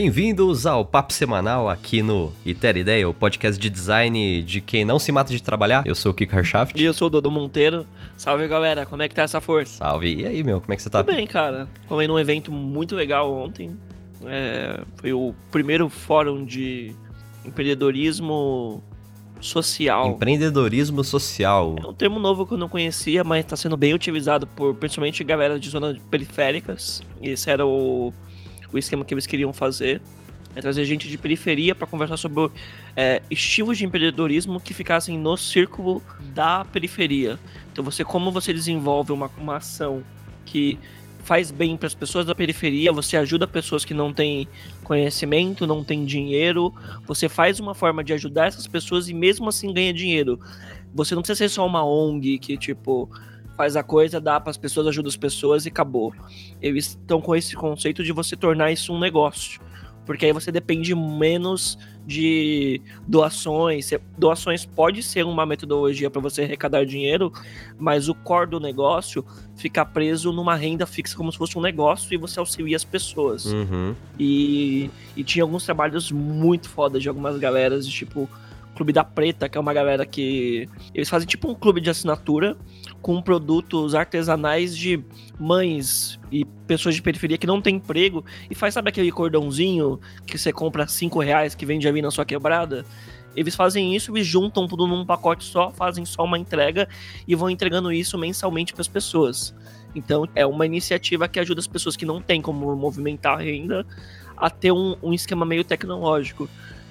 Bem-vindos ao Papo Semanal aqui no Itera Ideia, o podcast de design de quem não se mata de trabalhar. Eu sou o Kiko Harshaft. E eu sou o Dodo Monteiro. Salve, galera. Como é que tá essa força? Salve. E aí, meu, como é que você tá? Tudo bem, cara. Falei num evento muito legal ontem. É, foi o primeiro fórum de empreendedorismo social. Empreendedorismo social. É um termo novo que eu não conhecia, mas está sendo bem utilizado por principalmente galera de zonas periféricas. Esse era o, o esquema que eles queriam fazer. É trazer gente de periferia para conversar sobre é, estilos de empreendedorismo que ficassem no círculo da periferia. Então, você como você desenvolve uma, uma ação que faz bem para as pessoas da periferia, você ajuda pessoas que não têm conhecimento, não têm dinheiro, você faz uma forma de ajudar essas pessoas e mesmo assim ganha dinheiro. Você não precisa ser só uma ONG que, tipo, faz a coisa, dá para as pessoas, ajuda as pessoas e acabou. Eles estão com esse conceito de você tornar isso um negócio porque aí você depende menos de doações. Doações pode ser uma metodologia para você arrecadar dinheiro, mas o core do negócio fica preso numa renda fixa como se fosse um negócio e você auxilia as pessoas. Uhum. E, e tinha alguns trabalhos muito foda de algumas galeras, de tipo Clube da Preta, que é uma galera que. Eles fazem tipo um clube de assinatura com produtos artesanais de mães e pessoas de periferia que não tem emprego e faz, sabe aquele cordãozinho que você compra 5 reais que vende ali na sua quebrada? Eles fazem isso e juntam tudo num pacote só, fazem só uma entrega e vão entregando isso mensalmente para as pessoas. Então é uma iniciativa que ajuda as pessoas que não têm como movimentar renda a ter um, um esquema meio tecnológico.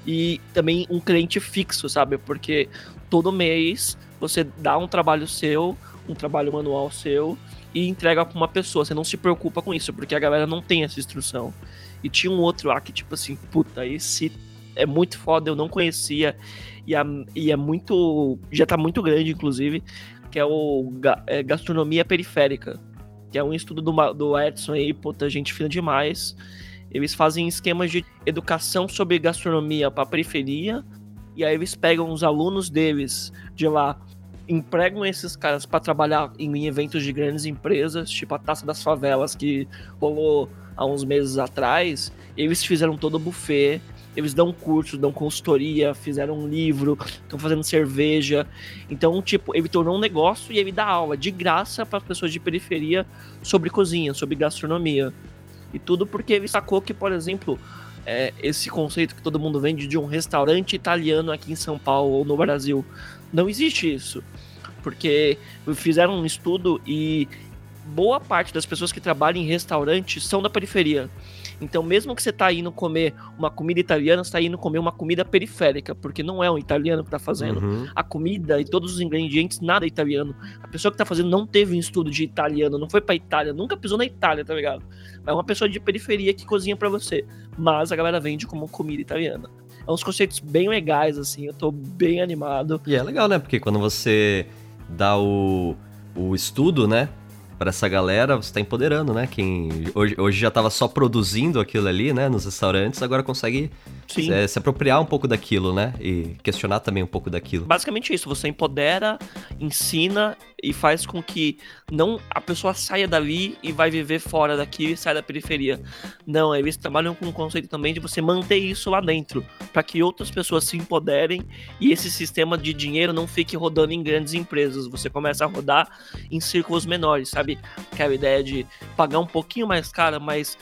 E também um cliente fixo, sabe? Porque todo mês você dá um trabalho seu, um trabalho manual seu e entrega para uma pessoa. Você não se preocupa com isso, porque a galera não tem essa instrução. E tinha um outro lá que, tipo assim, puta, esse é muito foda, eu não conhecia. E, e é muito. Já tá muito grande, inclusive, que é o é, Gastronomia Periférica. Que é um estudo do, do Edson aí, puta, gente fina demais. Eles fazem esquemas de educação sobre gastronomia para periferia. E aí eles pegam os alunos deles de lá empregam esses caras para trabalhar em eventos de grandes empresas, tipo a Taça das Favelas que rolou há uns meses atrás. Eles fizeram todo o buffet, eles dão curso, dão consultoria, fizeram um livro, estão fazendo cerveja. Então, tipo, ele tornou um negócio e ele dá aula de graça para pessoas de periferia sobre cozinha, sobre gastronomia. E tudo porque ele sacou que, por exemplo, é, esse conceito que todo mundo vende de um restaurante italiano aqui em São Paulo ou no Brasil. Não existe isso. Porque fizeram um estudo e boa parte das pessoas que trabalham em restaurantes são da periferia. Então, mesmo que você está indo comer uma comida italiana, você está indo comer uma comida periférica, porque não é um italiano que está fazendo. Uhum. A comida e todos os ingredientes, nada é italiano. A pessoa que está fazendo não teve um estudo de italiano, não foi para Itália, nunca pisou na Itália, tá ligado? É uma pessoa de periferia que cozinha para você. Mas a galera vende como comida italiana. É uns conceitos bem legais, assim, eu tô bem animado. E é legal, né? Porque quando você dá o, o estudo, né? Para essa galera, você está empoderando, né? Quem hoje, hoje já estava só produzindo aquilo ali, né? Nos restaurantes, agora consegue é, se apropriar um pouco daquilo, né? E questionar também um pouco daquilo. Basicamente isso, você empodera, ensina e faz com que não a pessoa saia dali e vai viver fora daqui sai da periferia. Não, eles trabalham com o conceito também de você manter isso lá dentro, para que outras pessoas se empoderem e esse sistema de dinheiro não fique rodando em grandes empresas. Você começa a rodar em círculos menores, sabe? Aquela ideia de pagar um pouquinho mais caro, mas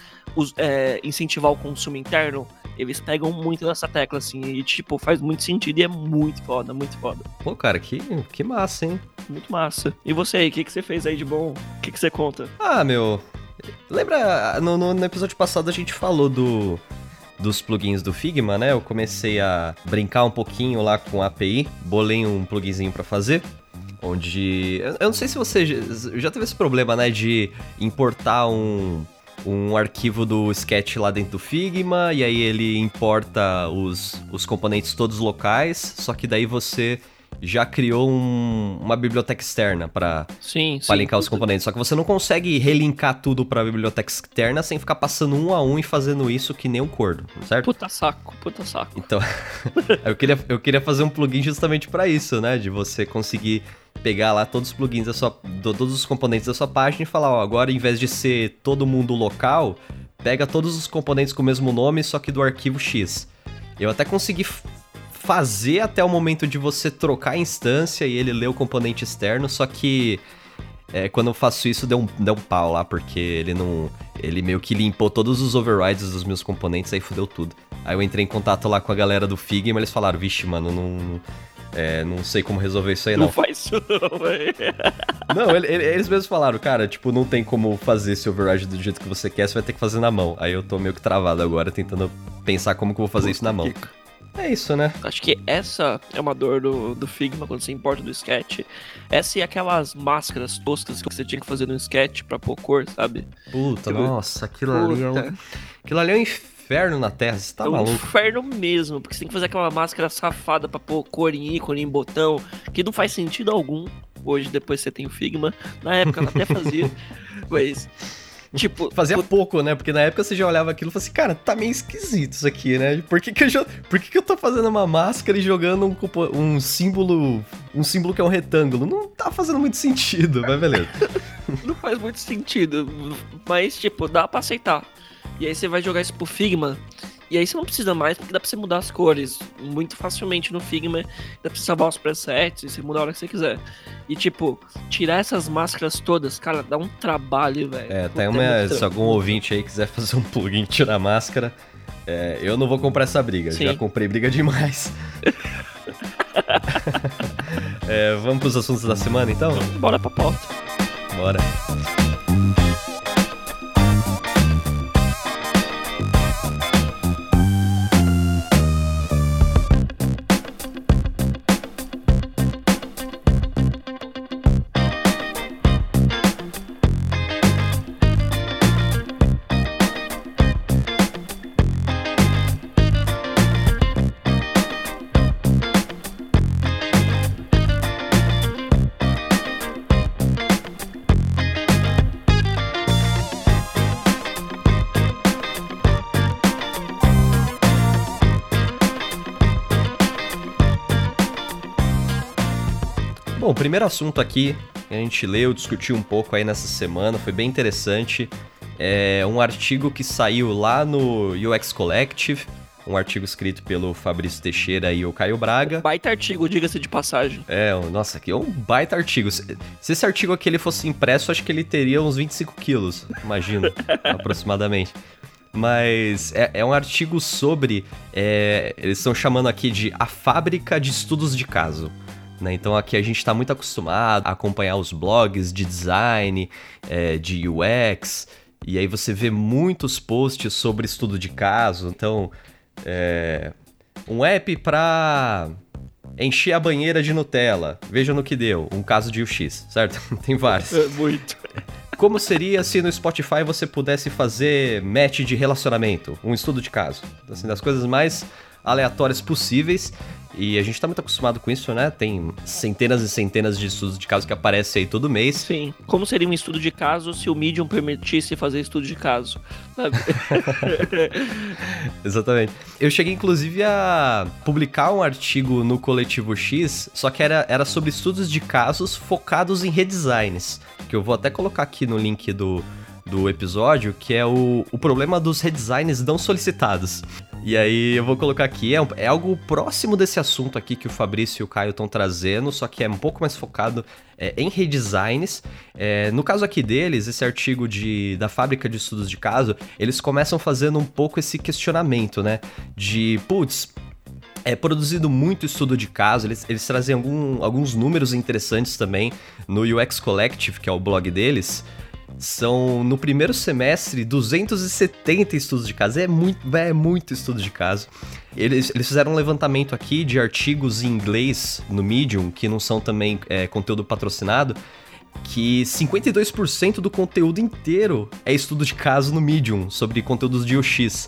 é, incentivar o consumo interno eles pegam muito nessa tecla, assim, e, tipo, faz muito sentido e é muito foda, muito foda. Pô, cara, que, que massa, hein? Muito massa. E você aí, o que, que você fez aí de bom? O que, que você conta? Ah, meu. Lembra, no, no, no episódio passado a gente falou do dos plugins do Figma, né? Eu comecei a brincar um pouquinho lá com a API, bolei um pluginzinho para fazer, onde eu não sei se você já teve esse problema, né, de importar um um arquivo do sketch lá dentro do Figma, e aí ele importa os, os componentes todos locais, só que daí você já criou um, uma biblioteca externa para linkar os componentes. Só que você não consegue relinkar tudo para a biblioteca externa sem ficar passando um a um e fazendo isso que nem um cordo, certo? Puta saco, puta saco. Então, eu, queria, eu queria fazer um plugin justamente para isso, né? De você conseguir pegar lá todos os plugins da sua, todos os componentes da sua página e falar, ó, agora em vez de ser todo mundo local, pega todos os componentes com o mesmo nome, só que do arquivo X. Eu até consegui fazer até o momento de você trocar a instância e ele ler o componente externo, só que é, quando eu faço isso deu um, deu um pau lá, porque ele não. Ele meio que limpou todos os overrides dos meus componentes, aí fudeu tudo. Aí eu entrei em contato lá com a galera do Figma, eles falaram, vixe, mano, não. É, não sei como resolver isso aí, não. Não faz isso não, velho. Não, ele, ele, eles mesmos falaram, cara, tipo, não tem como fazer esse override do jeito que você quer, você vai ter que fazer na mão. Aí eu tô meio que travado agora, tentando pensar como que eu vou fazer isso na mão. É isso, né? Acho que essa é uma dor do, do Figma quando você importa do sketch. Essa e aquelas máscaras toscas que você tinha que fazer no sketch pra pôr cor, sabe? Puta, Tipo, nossa, aquilo ali é um... Puta. Aquilo ali é um inferno na Terra, você tá é um maluco? inferno mesmo, porque você tem que fazer aquela máscara safada pra pôr cor em ícone, em botão, que não faz sentido algum. Hoje, depois você tem o Figma. Na época ela até fazia, mas. Tipo, Fazia pouco, né? Porque na época você já olhava aquilo e falava assim, cara, tá meio esquisito isso aqui, né? Por que, que, eu, jo- Por que, que eu tô fazendo uma máscara e jogando um, um símbolo. Um símbolo que é um retângulo? Não tá fazendo muito sentido, mas beleza. não faz muito sentido, mas, tipo, dá pra aceitar. E aí você vai jogar isso pro Figma, e aí você não precisa mais, porque dá pra você mudar as cores muito facilmente no Figma, dá pra você salvar os presets, e você muda a hora que você quiser. E, tipo, tirar essas máscaras todas, cara, dá um trabalho, velho. É, tem uma. muito Se algum ouvinte aí quiser fazer um plugin e tirar a máscara, é, eu não vou comprar essa briga. Sim. Já comprei briga demais. É, vamos pros assuntos da semana então? Bora pra pauta. Bora. Primeiro assunto aqui que a gente leu, discutiu um pouco aí nessa semana, foi bem interessante. É um artigo que saiu lá no UX Collective, um artigo escrito pelo Fabrício Teixeira e o Caio Braga. Baita artigo, diga-se de passagem. É, um- nossa, aqui é um baita artigo. Se se esse artigo aqui ele fosse impresso, acho que ele teria uns 25 quilos, imagino, aproximadamente. Mas é, é um artigo sobre. é, eles estão chamando aqui de a fábrica de estudos de caso. Né? Então aqui a gente está muito acostumado a acompanhar os blogs de design, é, de UX, e aí você vê muitos posts sobre estudo de caso. Então, é, um app para encher a banheira de Nutella. Veja no que deu. Um caso de UX, certo? Tem vários. É, muito. Como seria se no Spotify você pudesse fazer match de relacionamento? Um estudo de caso. Assim, das coisas mais aleatórias possíveis. E a gente tá muito acostumado com isso, né? Tem centenas e centenas de estudos de caso que aparecem aí todo mês. Sim. Como seria um estudo de caso se o Medium permitisse fazer estudo de caso? Exatamente. Eu cheguei, inclusive, a publicar um artigo no Coletivo X, só que era, era sobre estudos de casos focados em redesigns. Que eu vou até colocar aqui no link do, do episódio, que é o, o problema dos redesigns não solicitados. E aí eu vou colocar aqui, é, é algo próximo desse assunto aqui que o Fabrício e o Caio estão trazendo, só que é um pouco mais focado é, em redesigns. É, no caso aqui deles, esse artigo de, da fábrica de estudos de caso, eles começam fazendo um pouco esse questionamento, né? De, putz, é produzido muito estudo de caso, eles, eles trazem algum- alguns números interessantes também no UX Collective, que é o blog deles. São, no primeiro semestre, 270 estudos de caso. É muito, é muito estudo de caso. Eles, eles fizeram um levantamento aqui de artigos em inglês no Medium, que não são também é, conteúdo patrocinado, que 52% do conteúdo inteiro é estudo de caso no Medium, sobre conteúdos de UX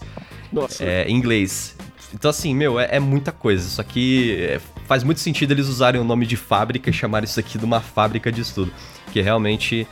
Nossa. é, em inglês. Então, assim, meu, é, é muita coisa. Só que é, faz muito sentido eles usarem o nome de fábrica e chamarem isso aqui de uma fábrica de estudo. Que realmente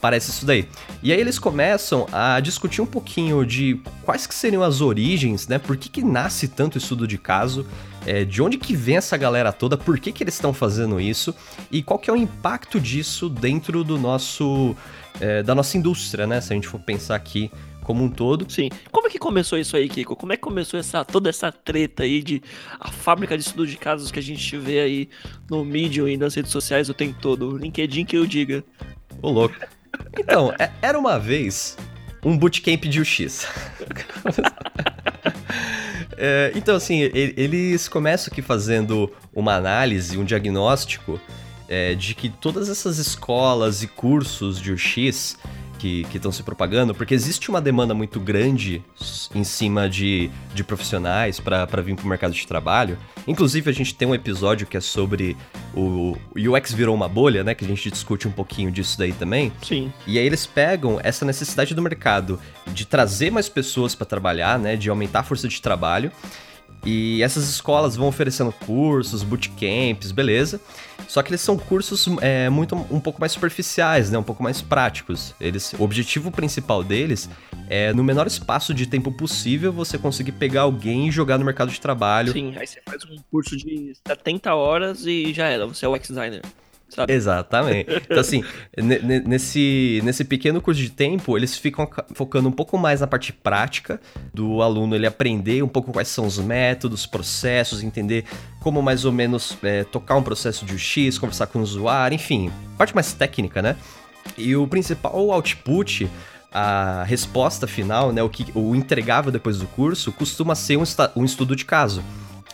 parece isso daí. E aí eles começam a discutir um pouquinho de quais que seriam as origens, né? Por que, que nasce tanto estudo de caso? é, de onde que vem essa galera toda? Por que, que eles estão fazendo isso? E qual que é o impacto disso dentro do nosso... é, da nossa indústria, né? Se a gente for pensar aqui como um todo. Sim. Como é que começou isso aí, Kiko? Como é que começou essa, toda essa treta aí de a fábrica de estudo de casos que a gente vê aí no Medium e nas redes sociais o tempo todo? LinkedIn que eu diga. Ô, louco. Então, é, era uma vez um bootcamp de UX. é, então, assim, eles começam aqui fazendo uma análise, um diagnóstico é, de que todas essas escolas e cursos de UX que estão se propagando, porque existe uma demanda muito grande em cima de, de profissionais para vir para o mercado de trabalho. Inclusive, a gente tem um episódio que é sobre o, o UX virou uma bolha, né? Que a gente discute um pouquinho disso daí também. Sim. E aí eles pegam essa necessidade do mercado de trazer mais pessoas para trabalhar, né? De aumentar a força de trabalho. E essas escolas vão oferecendo cursos, bootcamps, beleza. Só que eles são cursos é, muito um pouco mais superficiais, né? Um pouco mais práticos. Eles, o objetivo principal deles é, no menor espaço de tempo possível, você conseguir pegar alguém e jogar no mercado de trabalho. Sim, aí você faz um curso de 70 horas e já era, você é o ex-designer sabe? Exatamente. Então, assim, nesse, nesse pequeno curso de tempo, eles ficam focando um pouco mais na parte prática do aluno, ele aprender um pouco quais são os métodos, processos, entender como mais ou menos é, tocar um processo de UX, conversar com o usuário, enfim, parte mais técnica, né? E o principal output a resposta final, né, o, que, o entregável depois do curso, costuma ser um, um estudo de caso.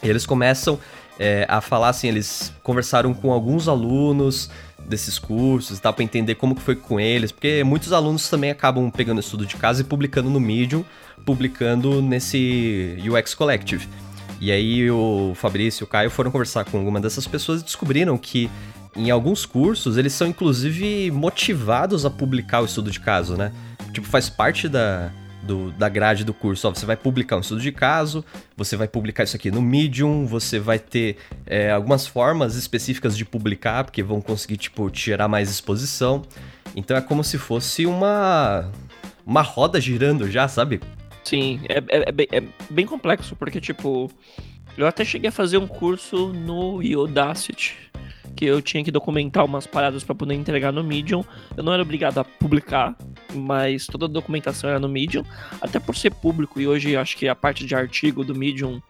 E eles começam é, a falar assim, eles conversaram com alguns alunos desses cursos e tal, para entender como que foi com eles, porque muitos alunos também acabam pegando estudo de casa e publicando no Medium, publicando nesse UX Collective. E aí o Fabrício e o Caio foram conversar com alguma dessas pessoas e descobriram que em alguns cursos eles são inclusive motivados a publicar o estudo de caso, né? Tipo, faz parte da, do, da grade do curso. Ó, você vai publicar um estudo de caso, você vai publicar isso aqui no Medium, você vai ter é, algumas formas específicas de publicar, porque vão conseguir, tipo, tirar mais exposição. Então é como se fosse uma, uma roda girando já, sabe? Sim, é, é, é, bem, é bem complexo, porque, tipo, eu até cheguei a fazer um curso no Udacity que eu tinha que documentar umas paradas para poder entregar no Medium. Eu não era obrigado a publicar, mas toda a documentação era no Medium, até por ser público e hoje acho que a parte de artigo do Medium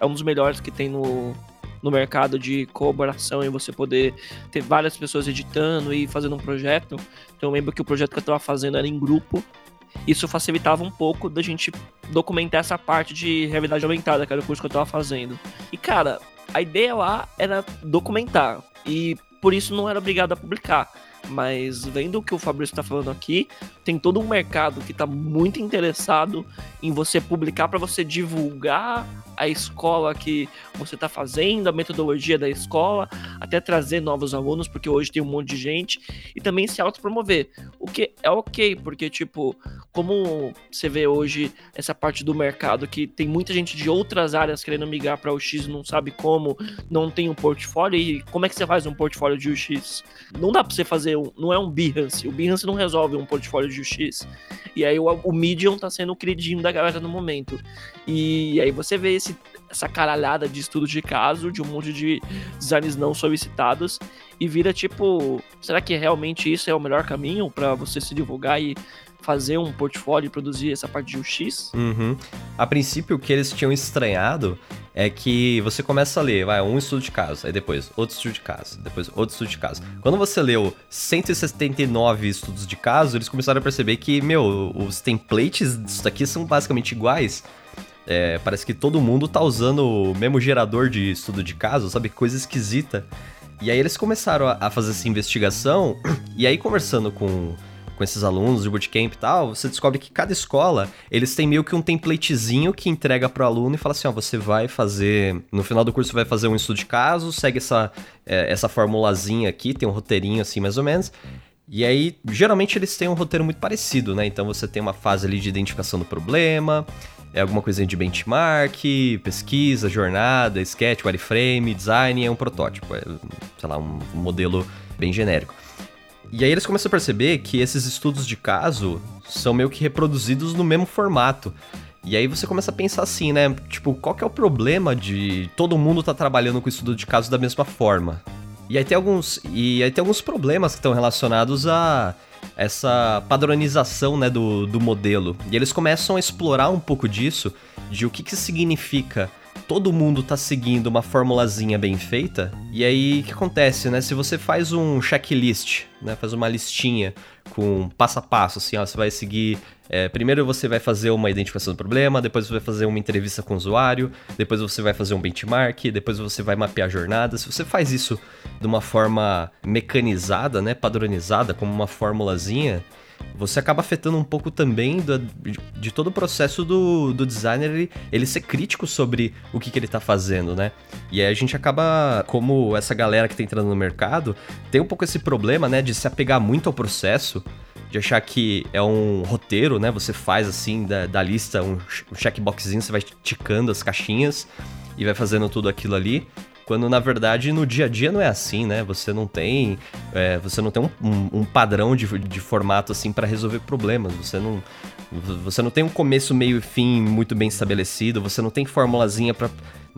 é um dos melhores que tem no, no mercado de colaboração e você poder ter várias pessoas editando e fazendo um projeto. Então eu lembro que o projeto que eu estava fazendo era em grupo. Isso facilitava um pouco da gente documentar essa parte de realidade aumentada, que era o curso que eu estava fazendo. E cara, a ideia lá era documentar. E por isso não era obrigado a publicar. Mas vendo o que o Fabrício está falando aqui, tem todo um mercado que está muito interessado em você publicar para você divulgar a escola que você está fazendo, a metodologia da escola, até trazer novos alunos, porque hoje tem um monte de gente, e também se autopromover. O que é ok, porque, tipo, como você vê hoje essa parte do mercado que tem muita gente de outras áreas querendo migrar para o X, não sabe como, não tem um portfólio, e como é que você faz um portfólio de UX? Não dá para você fazer, um, não é um Behance, o Behance não resolve um portfólio de UX. E aí o, o Medium tá sendo o queridinho da galera no momento. E aí você vê esse, essa caralhada de estudos de caso, de um monte de designs não solicitados, e vira tipo, será que realmente isso é o melhor caminho para você se divulgar e fazer um portfólio e produzir essa parte de UX? Uhum. A princípio, o que eles tinham estranhado é que você começa a ler, vai, um estudo de caso, aí depois outro estudo de caso, depois outro estudo de caso. Quando você leu 179 estudos de caso, eles começaram a perceber que, meu, os templates disso daqui são basicamente iguais. É, parece que todo mundo tá usando o mesmo gerador de estudo de caso, sabe? Coisa esquisita. E aí eles começaram a, fazer essa investigação, e aí conversando com com esses alunos de bootcamp e tal, você descobre que cada escola, eles têm meio que um templatezinho que entrega pro aluno e fala assim, ó, você vai fazer, no final do curso você vai fazer um estudo de caso, segue essa, é, essa formulazinha aqui, tem um roteirinho assim mais ou menos, e aí, geralmente eles têm um roteiro muito parecido, né? Então você tem uma fase ali de identificação do problema, é alguma coisinha de benchmark, pesquisa, jornada, sketch, wireframe, design, é um protótipo, é, sei lá, um modelo bem genérico. E aí eles começam a perceber que esses estudos de caso são meio que reproduzidos no mesmo formato. E aí você começa a pensar assim, né? Tipo, qual que é o problema de todo mundo tá trabalhando com estudo de caso da mesma forma? E aí tem alguns, e aí tem alguns problemas que estão relacionados a essa padronização né, do, do modelo. E eles começam a explorar um pouco disso, de o que, que significa todo mundo tá seguindo uma formulazinha bem feita. E aí, o que acontece, né? Se você faz um checklist, né? Faz uma listinha com passo a passo, assim, ó, você vai seguir. É, primeiro você vai fazer uma identificação do problema, depois você vai fazer uma entrevista com o usuário, depois você vai fazer um benchmark, depois você vai mapear a jornada. Se você faz isso de uma forma mecanizada, né, padronizada, como uma formulazinha, você acaba afetando um pouco também do, de todo o processo do, do designer ele, ele ser crítico sobre o que, que ele está fazendo, né? E aí a gente acaba, como essa galera que está entrando no mercado, tem um pouco esse problema, né, de se apegar muito ao processo, de achar que é um roteiro, né? Você faz assim da, da lista um, um checkboxzinho, você vai ticando as caixinhas e vai fazendo tudo aquilo ali. Quando na verdade no dia a dia não é assim, né? Você não tem, é, você não tem um, um, um, padrão de, de formato assim para resolver problemas. Você não, você não tem um começo, meio e fim muito bem estabelecido. Você não tem formulazinha para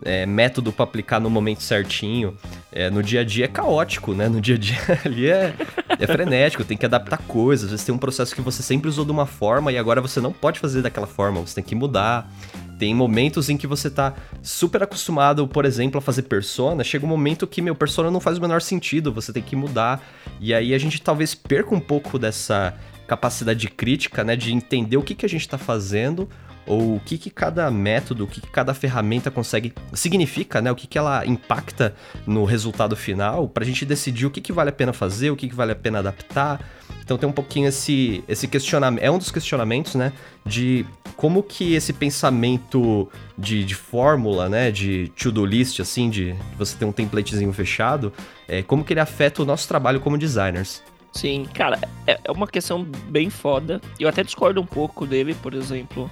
é, método para aplicar no momento certinho. É, no dia a dia é caótico, né? No dia a dia ali é, é frenético, tem que adaptar coisas. Às vezes tem um processo que você sempre usou de uma forma e agora você não pode fazer daquela forma, você tem que mudar. Tem momentos em que você tá super acostumado, por exemplo, a fazer persona, chega um momento que meu persona não faz o menor sentido, você tem que mudar. E aí a gente talvez perca um pouco dessa capacidade de crítica, né, de entender o que, que a gente está fazendo ou o que, que cada método, o que, que cada ferramenta consegue significa, né? O que, que ela impacta no resultado final, para a gente decidir o que, que vale a pena fazer, o que, que vale a pena adaptar. Então tem um pouquinho esse, esse questionamento, é um dos questionamentos, né? De como que esse pensamento de, de fórmula, né? De to-do list, assim, de você ter um templatezinho fechado, é, como que ele afeta o nosso trabalho como designers. Sim, cara, é, é uma questão bem foda. Eu até discordo um pouco dele, por exemplo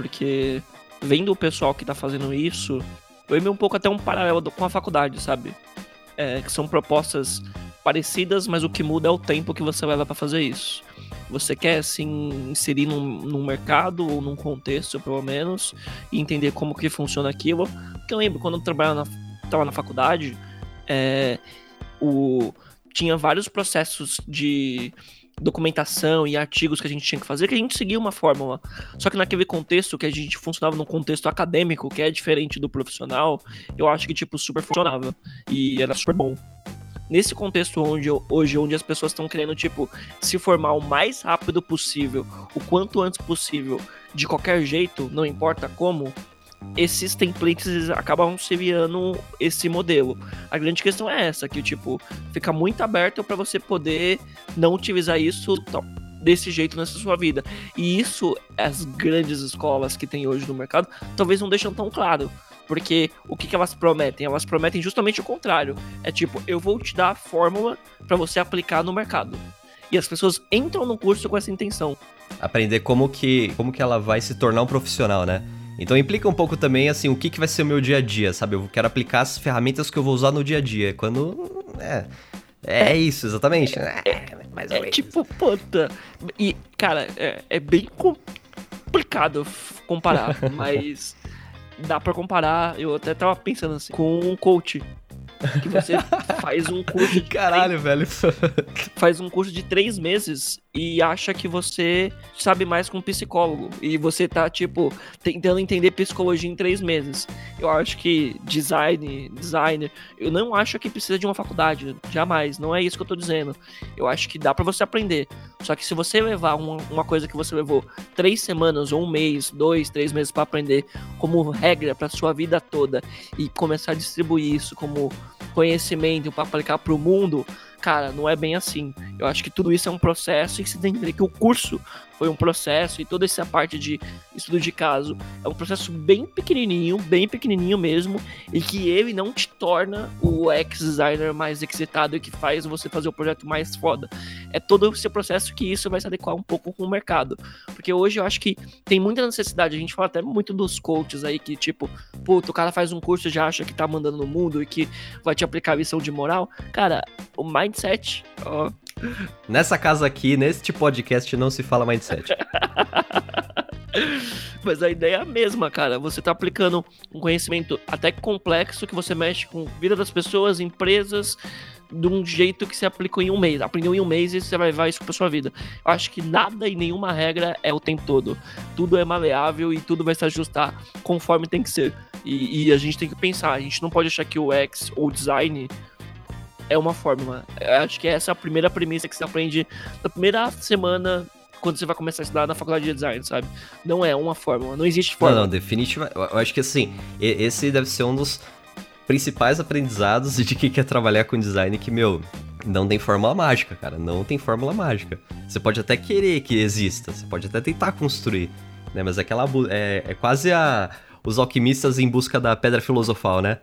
porque vendo o pessoal que tá fazendo isso, eu vi um pouco até um paralelo com a faculdade, sabe? É, que são propostas parecidas, mas o que muda é o tempo que você leva para fazer isso. Você quer se inserir num, num, mercado ou num contexto, pelo menos, e entender como que funciona aquilo. Porque eu lembro quando eu trabalhava na, tava na faculdade, é, o, tinha vários processos de documentação e artigos que a gente tinha que fazer, que a gente seguia uma fórmula. Só que naquele contexto que a gente funcionava num contexto acadêmico, que é diferente do profissional, eu acho que, tipo, super funcionava. E era super bom. Nesse contexto onde hoje, onde as pessoas estão querendo, tipo, se formar o mais rápido possível, o quanto antes possível, de qualquer jeito, não importa como, esses templates acabam seriando esse modelo. A grande questão é essa, que tipo, fica muito aberto para você poder não utilizar isso desse jeito nessa sua vida. E isso as grandes escolas que tem hoje no mercado talvez não deixam tão claro. Porque o que, que elas prometem? Elas prometem justamente o contrário. É tipo, eu vou te dar a fórmula para você aplicar no mercado. E as pessoas entram no curso com essa intenção. Aprender como que, como que ela vai se tornar um profissional, né? Então implica um pouco também, assim, o que, que vai ser o meu dia a dia, sabe? Eu quero aplicar as ferramentas que eu vou usar no dia a dia. Quando. É. É isso, exatamente. É, é, mais ou é tipo, puta. E, cara, é, é bem complicado comparar, mas dá para comparar. Eu até tava pensando assim, com um coach que você faz um curso Caralho, três... velho. faz um curso de três meses e acha que você sabe mais com um psicólogo. E você tá, tipo, tentando entender psicologia em três meses. Eu acho que design, designer, eu não acho que precisa de uma faculdade. Jamais. Não é isso que eu tô dizendo. Eu acho que dá para você aprender. Só que se você levar uma, uma coisa que você levou três semanas ou um mês, dois, três meses para aprender como regra para sua vida toda e começar a distribuir isso como conhecimento para aplicar para o mundo, cara, não é bem assim. Eu acho que tudo isso é um processo e você tem que entender que o curso foi um processo e toda essa parte de estudo de caso é um processo bem pequenininho, bem pequenininho mesmo, e que ele não te torna o ex-designer mais excitado e que faz você fazer o projeto mais foda. É todo esse processo que isso vai se adequar um pouco com o mercado. Porque hoje eu acho que tem muita necessidade, a gente fala até muito dos coaches aí que tipo, puto, o cara faz um curso e já acha que tá mandando no mundo e que vai te aplicar a lição de moral. Cara, o mindset, ó, Nessa casa aqui, neste podcast, não se fala mindset. Mas a ideia é a mesma, cara. Você tá aplicando um conhecimento até complexo que você mexe com a vida das pessoas, empresas, de um jeito que você aplicou em um mês. Aprendeu em um mês e você vai levar isso pra sua vida. Eu acho que nada e nenhuma regra é o tempo todo. Tudo é maleável e tudo vai se ajustar conforme tem que ser. E, e a gente tem que pensar, a gente não pode achar que o X ou o design é uma fórmula. Eu acho que essa é a primeira premissa que você aprende na primeira semana quando você vai começar a estudar na faculdade de design, sabe? Não é uma fórmula, não existe fórmula. Não, não, definitivamente. Eu acho que assim, esse deve ser um dos principais aprendizados de quem quer trabalhar com design que, meu, não tem fórmula mágica, cara. Não tem fórmula mágica. Você pode até querer que exista, você pode até tentar construir, né? Mas aquela é, é quase a os alquimistas em busca da pedra filosofal, né?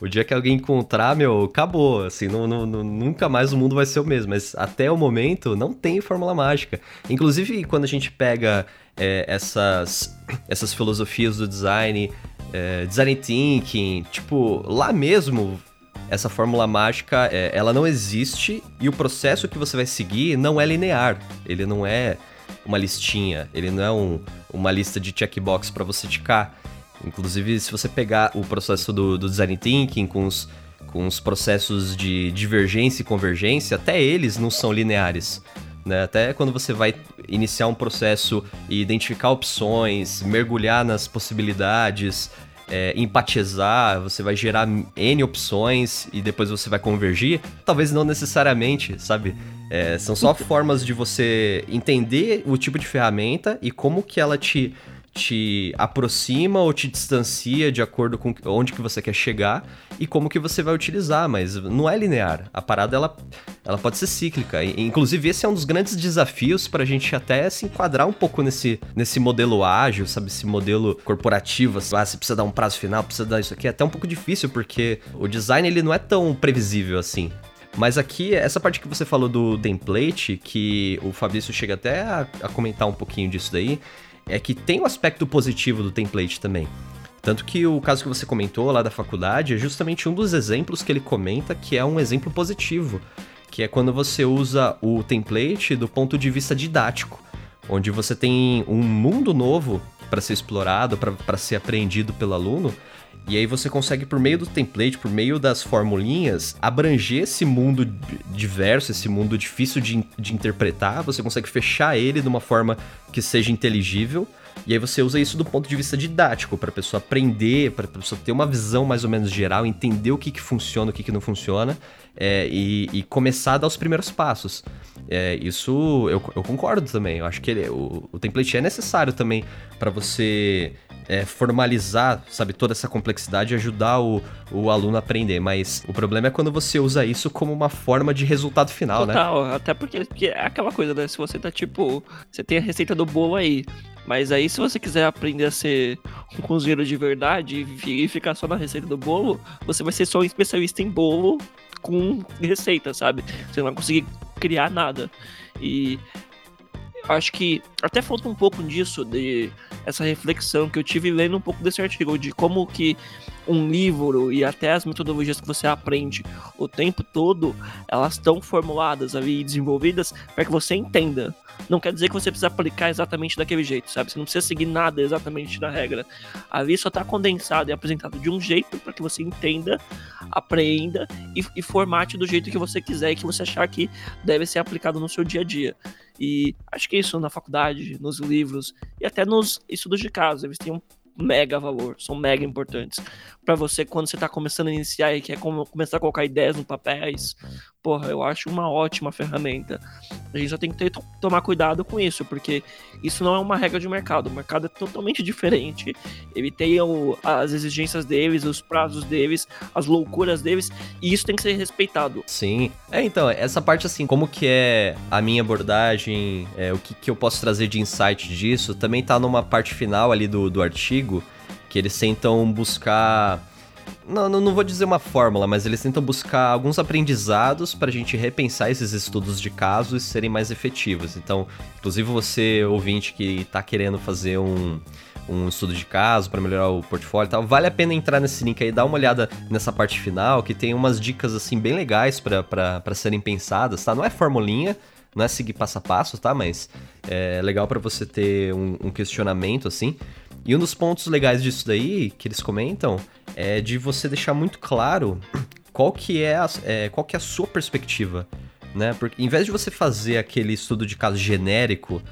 O dia que alguém encontrar, meu, acabou. Assim, não, não, nunca mais o mundo vai ser o mesmo. Mas até o momento não tem fórmula mágica. Inclusive, quando a gente pega é, essas, essas filosofias do design, é, design thinking, tipo, lá mesmo, essa fórmula mágica, é, ela não existe e o processo que você vai seguir não é linear. Ele não é uma listinha, ele não é um, uma lista de checkbox para você ticar. Inclusive, se você pegar o processo do, do design thinking com os, com os processos de divergência e convergência, até eles não são lineares. Né? Até quando você vai iniciar um processo e identificar opções, mergulhar nas possibilidades, é, empatizar, você vai gerar N opções e depois você vai convergir, talvez não necessariamente, sabe? É, são só formas de você entender o tipo de ferramenta e como que ela te te aproxima ou te distancia de acordo com onde que você quer chegar e como que você vai utilizar, mas não é linear. A parada ela, ela pode ser cíclica. E, inclusive esse é um dos grandes desafios para a gente até se enquadrar um pouco nesse, nesse modelo ágil, sabe, esse modelo corporativo. Assim, ah, você precisa dar um prazo final, precisa dar isso aqui. É até um pouco difícil porque o design ele não é tão previsível assim. Mas aqui, essa parte que você falou do template, que o Fabrício chega até a, a comentar um pouquinho disso daí, é que tem o um aspecto positivo do template também. Tanto que o caso que você comentou lá da faculdade é justamente um dos exemplos que ele comenta que é um exemplo positivo, que é quando você usa o template do ponto de vista didático, onde você tem um mundo novo para ser explorado, para ser aprendido pelo aluno, e aí você consegue, por meio do template, por meio das formulinhas, abranger esse mundo diverso, esse mundo difícil de, de interpretar. Você consegue fechar ele de uma forma que seja inteligível. E aí você usa isso do ponto de vista didático, para a pessoa aprender, para a pessoa ter uma visão mais ou menos geral, entender o que, que funciona, o que, que não funciona, é, e, e, começar a dar os primeiros passos. É, isso eu, eu, concordo também. Eu acho que ele, o, o template é necessário também para você é, formalizar, sabe, toda essa complexidade e ajudar o, o aluno a aprender. Mas o problema é quando você usa isso como uma forma de resultado final, Total, né? Até porque, porque é aquela coisa, né? Se você tá tipo. Você tem a receita do bolo aí. Mas aí, se você quiser aprender a ser um cozinheiro de verdade e ficar só na receita do bolo, você vai ser só um especialista em bolo com receita, sabe? Você não vai conseguir criar nada. E acho que até falta um pouco disso, de essa reflexão que eu tive lendo um pouco desse artigo, de como que um livro e até as metodologias que você aprende o tempo todo, elas estão formuladas ali e desenvolvidas para que você entenda. Não quer dizer que você precisa aplicar exatamente daquele jeito, sabe? Você não precisa seguir nada exatamente da regra. Ali só está condensado e apresentado de um jeito para que você entenda, aprenda e, e formate do jeito que você quiser e que você achar que deve ser aplicado no seu dia a dia. E acho que isso na faculdade, nos livros e até nos estudos de caso, eles têm um mega valor, são mega importantes. para você, quando você tá começando a iniciar e quer começar a colocar ideias no papéis, porra, eu acho uma ótima ferramenta. A gente só tem que ter, tomar cuidado com isso, porque isso não é uma regra de mercado. O mercado é totalmente diferente. Ele tem o, as exigências deles, os prazos deles, as loucuras deles, e isso tem que ser respeitado. Sim. É, então, essa parte assim, como que é a minha abordagem, é, o que, que eu posso trazer de insight disso, também tá numa parte final ali do, do artigo, que eles tentam buscar não, não, vou dizer uma fórmula, mas eles tentam buscar alguns aprendizados para a gente repensar esses estudos de caso e serem mais efetivos. Então, inclusive você, ouvinte, que está querendo fazer um, um estudo de caso para melhorar o portfólio e tal, vale a pena entrar nesse link aí, dar uma olhada nessa parte final, que tem umas dicas assim bem legais para serem pensadas, tá? Não é formulinha, não é seguir passo a passo, tá? Mas é legal para você ter um, um questionamento assim. E um dos pontos legais disso daí, que eles comentam, é de você deixar muito claro qual que é a, é, qual que é a sua perspectiva, né? Porque em vez de você fazer aquele estudo de caso genérico,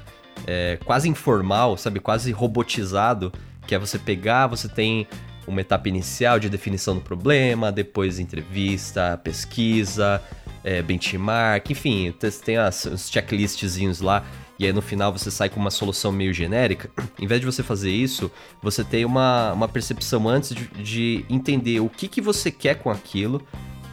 é, quase informal, sabe, quase robotizado, que é você pegar, você tem uma etapa inicial de definição do problema, depois entrevista, pesquisa, é, benchmark, enfim, tem os checklistzinhos lá e aí no final você sai com uma solução meio genérica, em vez de você fazer isso, você tem uma, uma percepção antes de, de entender o que, que você quer com aquilo.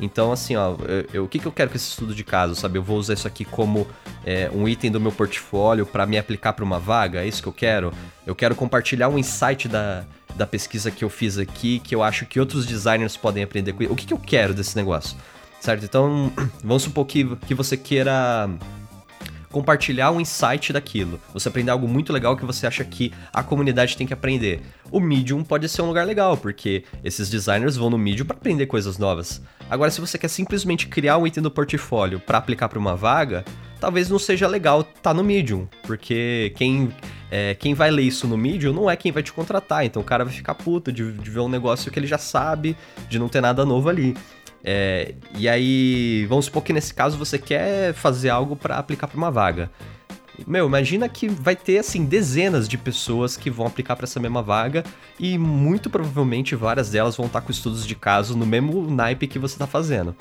Então, assim, ó, eu, eu, o que, que eu quero com esse estudo de caso, sabe? Eu vou usar isso aqui como é, um item do meu portfólio para me aplicar para uma vaga, é isso que eu quero? Eu quero compartilhar um insight da, da pesquisa que eu fiz aqui, que eu acho que outros designers podem aprender com. O que, que eu quero desse negócio? Certo? Então, vamos supor que, que você queira compartilhar um insight daquilo. Você aprender algo muito legal que você acha que a comunidade tem que aprender. O Medium pode ser um lugar legal, porque esses designers vão no Medium para aprender coisas novas. Agora, se você quer simplesmente criar um item do portfólio para aplicar para uma vaga, talvez não seja legal estar tá no Medium, porque quem é, quem vai ler isso no Medium não é quem vai te contratar, então o cara vai ficar puto de, de ver um negócio que ele já sabe, de não ter nada novo ali. É, e aí, vamos supor que nesse caso você quer fazer algo para aplicar para uma vaga. Meu, imagina que vai ter assim dezenas de pessoas que vão aplicar para essa mesma vaga e muito provavelmente várias delas vão estar com estudos de caso no mesmo naipe que você está fazendo.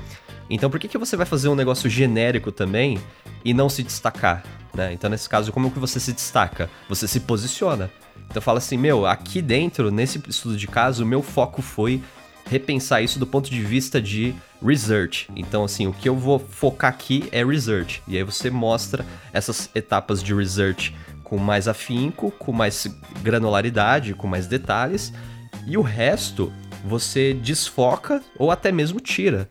Então, por que, que você vai fazer um negócio genérico também e não se destacar? Né? Então, nesse caso, como que você se destaca? Você se posiciona. Então, fala assim: meu, aqui dentro, nesse estudo de caso, o meu foco foi repensar isso do ponto de vista de research. Então, assim, o que eu vou focar aqui é research. E aí você mostra essas etapas de research com mais afinco, com mais granularidade, com mais detalhes. E o resto você desfoca ou até mesmo tira.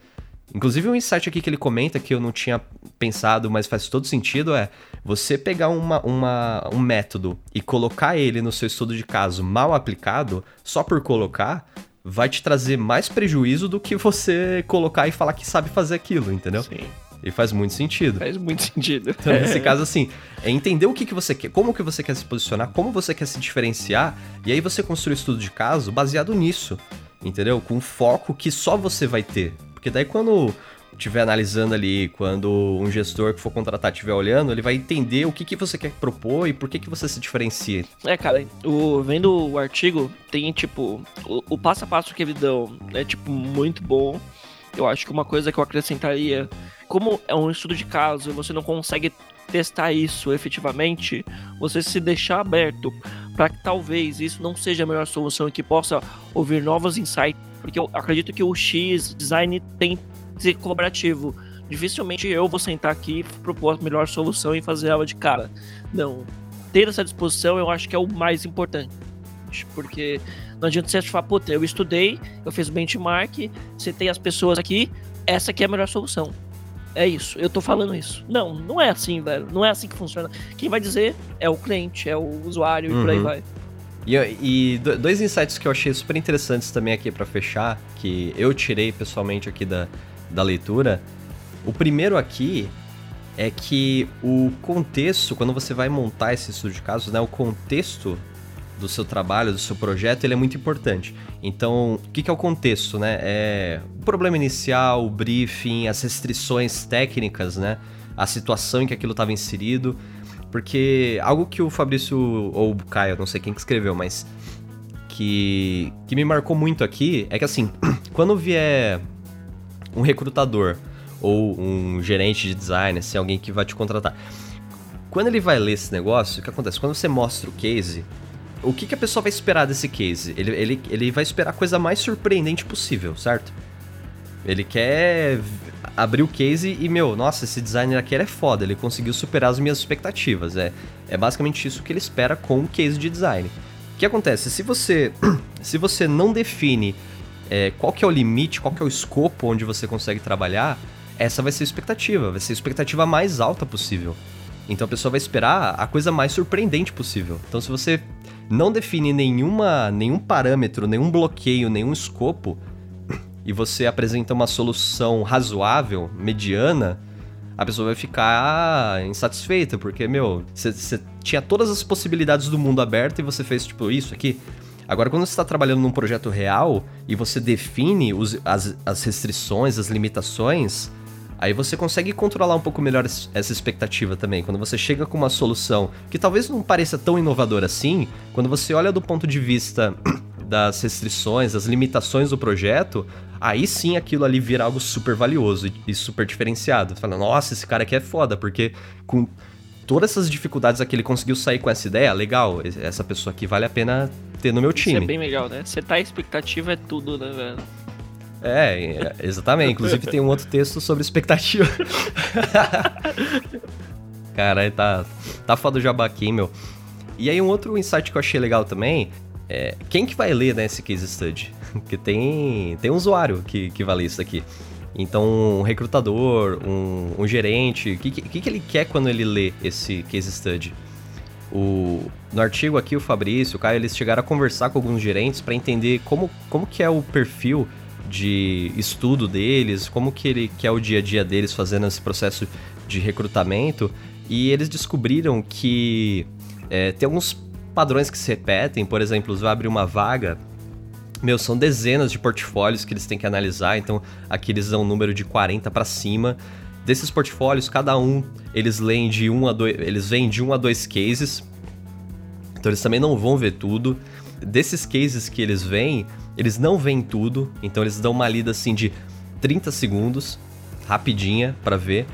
Inclusive um insight aqui que ele comenta que eu não tinha pensado, mas faz todo sentido é você pegar uma, uma, um método e colocar ele no seu estudo de caso mal aplicado, só por colocar, vai te trazer mais prejuízo do que você colocar e falar que sabe fazer aquilo, entendeu? Sim. E faz muito sentido. Faz muito sentido. Então, nesse caso, assim, é entender o que, que você quer, como que você quer se posicionar, como você quer se diferenciar, e aí você construir estudo de caso baseado nisso, entendeu? Com foco que só você vai ter. Porque daí quando estiver analisando ali, quando um gestor que for contratar estiver olhando, ele vai entender o que, que você quer propor e por que, que você se diferencia. É, cara, o, vendo o artigo, tem, tipo, o, o passo a passo que eles dão é, tipo, muito bom. Eu acho que uma coisa que eu acrescentaria, como é um estudo de caso e você não consegue testar isso efetivamente, você se deixar aberto para que talvez isso não seja a melhor solução e que possa ouvir novos insights, porque eu acredito que o X design tem ser colaborativo. Dificilmente eu vou sentar aqui e propor a melhor solução e fazer ela de cara. Não. Ter essa disposição eu acho que é o mais importante. Porque não adianta você falar, puta, eu estudei, eu fiz benchmark, você tem as pessoas aqui, essa aqui é a melhor solução. É isso, eu tô falando isso. Não, não é assim, velho. Não é assim que funciona. Quem vai dizer é o cliente, é o usuário uhum. e por aí uhum. vai. E, e, dois insights que eu achei super interessantes também aqui para fechar, que eu tirei pessoalmente aqui da, da leitura. O primeiro aqui é que o contexto, quando você vai montar esse estudo de casos, né, o contexto do seu trabalho, do seu projeto, ele é muito importante. Então, o que, que é o contexto, né? É o problema inicial, o briefing, as restrições técnicas, né? A situação em que aquilo estava inserido. Porque algo que o Fabrício, ou o Caio, não sei quem que escreveu, mas que, que me marcou muito aqui é que assim, quando vier um recrutador ou um gerente de design, assim, alguém que vai te contratar. Quando ele vai ler esse negócio, o que acontece? Quando você mostra o case, o que, que a pessoa vai esperar desse case? Ele, ele, ele vai esperar a coisa mais surpreendente possível, certo? Ele quer abrir o case e, meu, nossa, esse designer aqui é foda, ele conseguiu superar as minhas expectativas. É, é basicamente isso que ele espera com o case de design. O que acontece? Se você, se você não define é, qual que é o limite, qual que é o escopo onde você consegue trabalhar, essa vai ser a expectativa, vai ser a expectativa mais alta possível. Então a pessoa vai esperar a coisa mais surpreendente possível. Então se você não define nenhuma, nenhum parâmetro, nenhum bloqueio, nenhum escopo, e você apresenta uma solução razoável, mediana, a pessoa vai ficar insatisfeita, porque, meu, você tinha todas as possibilidades do mundo aberto e você fez, tipo, isso aqui. Agora, quando você está trabalhando num projeto real e você define os, as, as restrições, as limitações, aí você consegue controlar um pouco melhor essa expectativa também. Quando você chega com uma solução que talvez não pareça tão inovadora assim, quando você olha do ponto de vista das restrições, das limitações do projeto, aí sim aquilo ali vira algo super valioso e super diferenciado. Você fala, nossa, esse cara aqui é foda, porque com todas essas dificuldades aqui ele conseguiu sair com essa ideia, legal, essa pessoa aqui vale a pena ter no meu time. Isso é bem legal, né? Você tá expectativa é tudo, né, velho? É, exatamente. Inclusive tem um outro texto sobre expectativa. Cara, tá, tá foda o jabá aqui, meu. E aí um outro insight que eu achei legal também é quem que vai ler né, esse case study? Porque tem, tem um usuário que, que vai ler isso aqui. Então, um recrutador, um, um gerente, o que, que, que ele quer quando ele lê esse case study? O, no artigo aqui, o Fabrício, o Caio, eles chegaram a conversar com alguns gerentes para entender como, como que é o perfil de estudo deles, como que, ele, que é o dia a dia deles fazendo esse processo de recrutamento. E eles descobriram que é, tem alguns padrões que se repetem. Por exemplo, você vai abrir uma vaga meu, são dezenas de portfólios que eles têm que analisar, então aqui eles dão um número de 40 para cima. Desses portfólios, cada um, eles leem de um a dois, eles vêm de um a dois cases. Então eles também não vão ver tudo. Desses cases que eles veem, eles não veem tudo, então eles dão uma lida assim de 30 segundos, rapidinha para ver.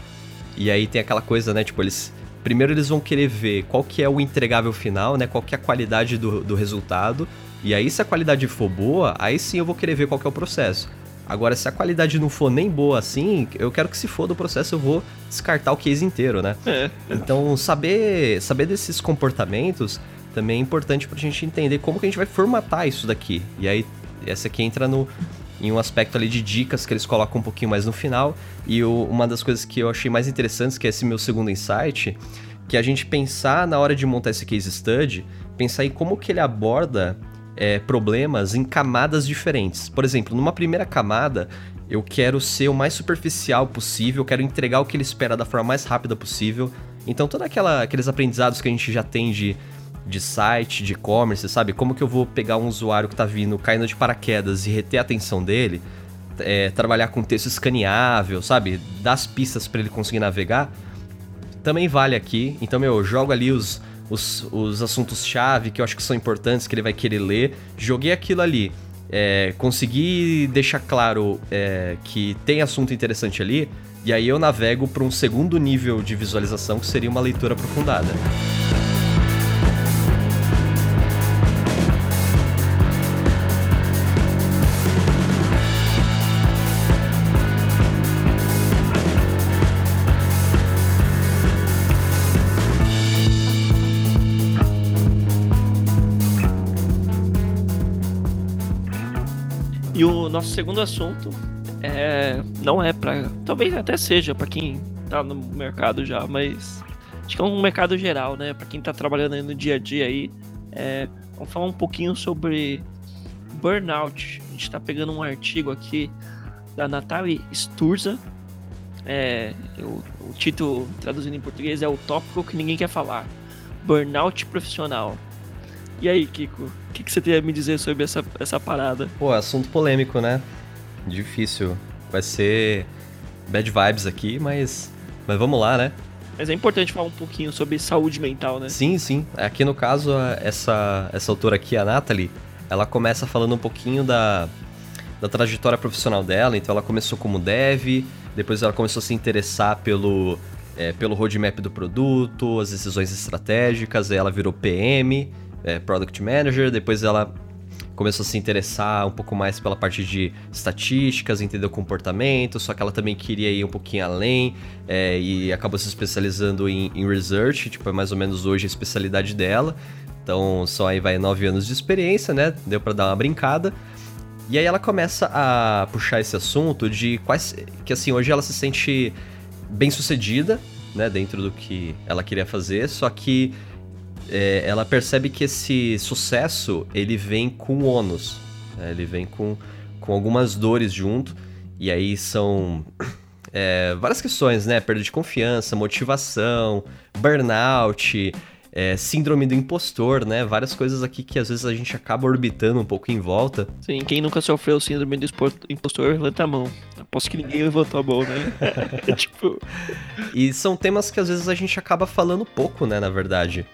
E aí tem aquela coisa, né, tipo, eles primeiro eles vão querer ver qual que é o entregável final, né, qual que é a qualidade do, do resultado. E aí se a qualidade for boa, aí sim eu vou querer ver qual que é o processo. Agora, se a qualidade não for nem boa assim, eu quero que se for do processo eu vou descartar o case inteiro, né? É. Então, saber, saber desses comportamentos também é importante pra gente entender como que a gente vai formatar isso daqui. E aí essa aqui entra no, em um aspecto ali de dicas que eles colocam um pouquinho mais no final. E o, uma das coisas que eu achei mais interessantes, que é esse meu segundo insight, que é a gente pensar na hora de montar esse case study, pensar em como que ele aborda é, problemas em camadas diferentes. Por exemplo, numa primeira camada, eu quero ser o mais superficial possível, quero entregar o que ele espera da forma mais rápida possível. Então, todos aqueles aprendizados que a gente já tem de de site, de e-commerce, sabe? Como que eu vou pegar um usuário que está vindo caindo de paraquedas e reter a atenção dele, é, trabalhar com texto escaneável, sabe? Dar as pistas para ele conseguir navegar, também vale aqui. Então, meu, eu jogo ali os, os, os assuntos-chave que eu acho que são importantes, que ele vai querer ler, joguei aquilo ali. É, consegui deixar claro é, que tem assunto interessante ali, e aí eu navego para um segundo nível de visualização que seria uma leitura aprofundada. Nosso segundo assunto é, não é para, talvez até seja para quem tá no mercado já, mas acho que é um mercado geral, né? Para quem tá trabalhando aí no dia a dia aí, é, vamos falar um pouquinho sobre burnout. A gente tá pegando um artigo aqui da Natalie Sturza. É, o, o título traduzindo em português é o tópico que ninguém quer falar. Burnout profissional. E aí, Kiko, o que, que, você tem a me dizer sobre essa, essa parada? Pô, assunto polêmico, né? Difícil. Vai ser bad vibes aqui, mas, mas vamos lá, né? Mas é importante falar um pouquinho sobre saúde mental, né? Sim, sim. Aqui no caso, essa, essa autora aqui, a Natalie, ela começa falando um pouquinho da, da trajetória profissional dela. Então ela começou como dev, depois ela começou a se interessar pelo, é, pelo roadmap do produto, as decisões estratégicas, aí ela virou PM, é, Product Manager, depois ela começou a se interessar um pouco mais pela parte de estatísticas, entender o comportamento, só que ela também queria ir um pouquinho além é, e acabou se especializando em, em, research, tipo, é mais ou menos hoje a especialidade dela. Então, só aí vai nove anos de experiência, né? Deu para dar uma brincada. E aí ela começa a puxar esse assunto de quais que assim, hoje ela se sente bem sucedida, né, dentro do que ela queria fazer, só que é, ela percebe que esse sucesso ele vem com ônus, né? ele vem com, com algumas dores junto, e aí são é, várias questões, né? Perda de confiança, motivação, burnout, é, síndrome do impostor, né? Várias coisas aqui que às vezes a gente acaba orbitando um pouco em volta. Sim, quem nunca sofreu síndrome do impostor, levanta a mão. Aposto que ninguém levantou a mão, né? tipo... E são temas que às vezes a gente acaba falando pouco, né? Na verdade.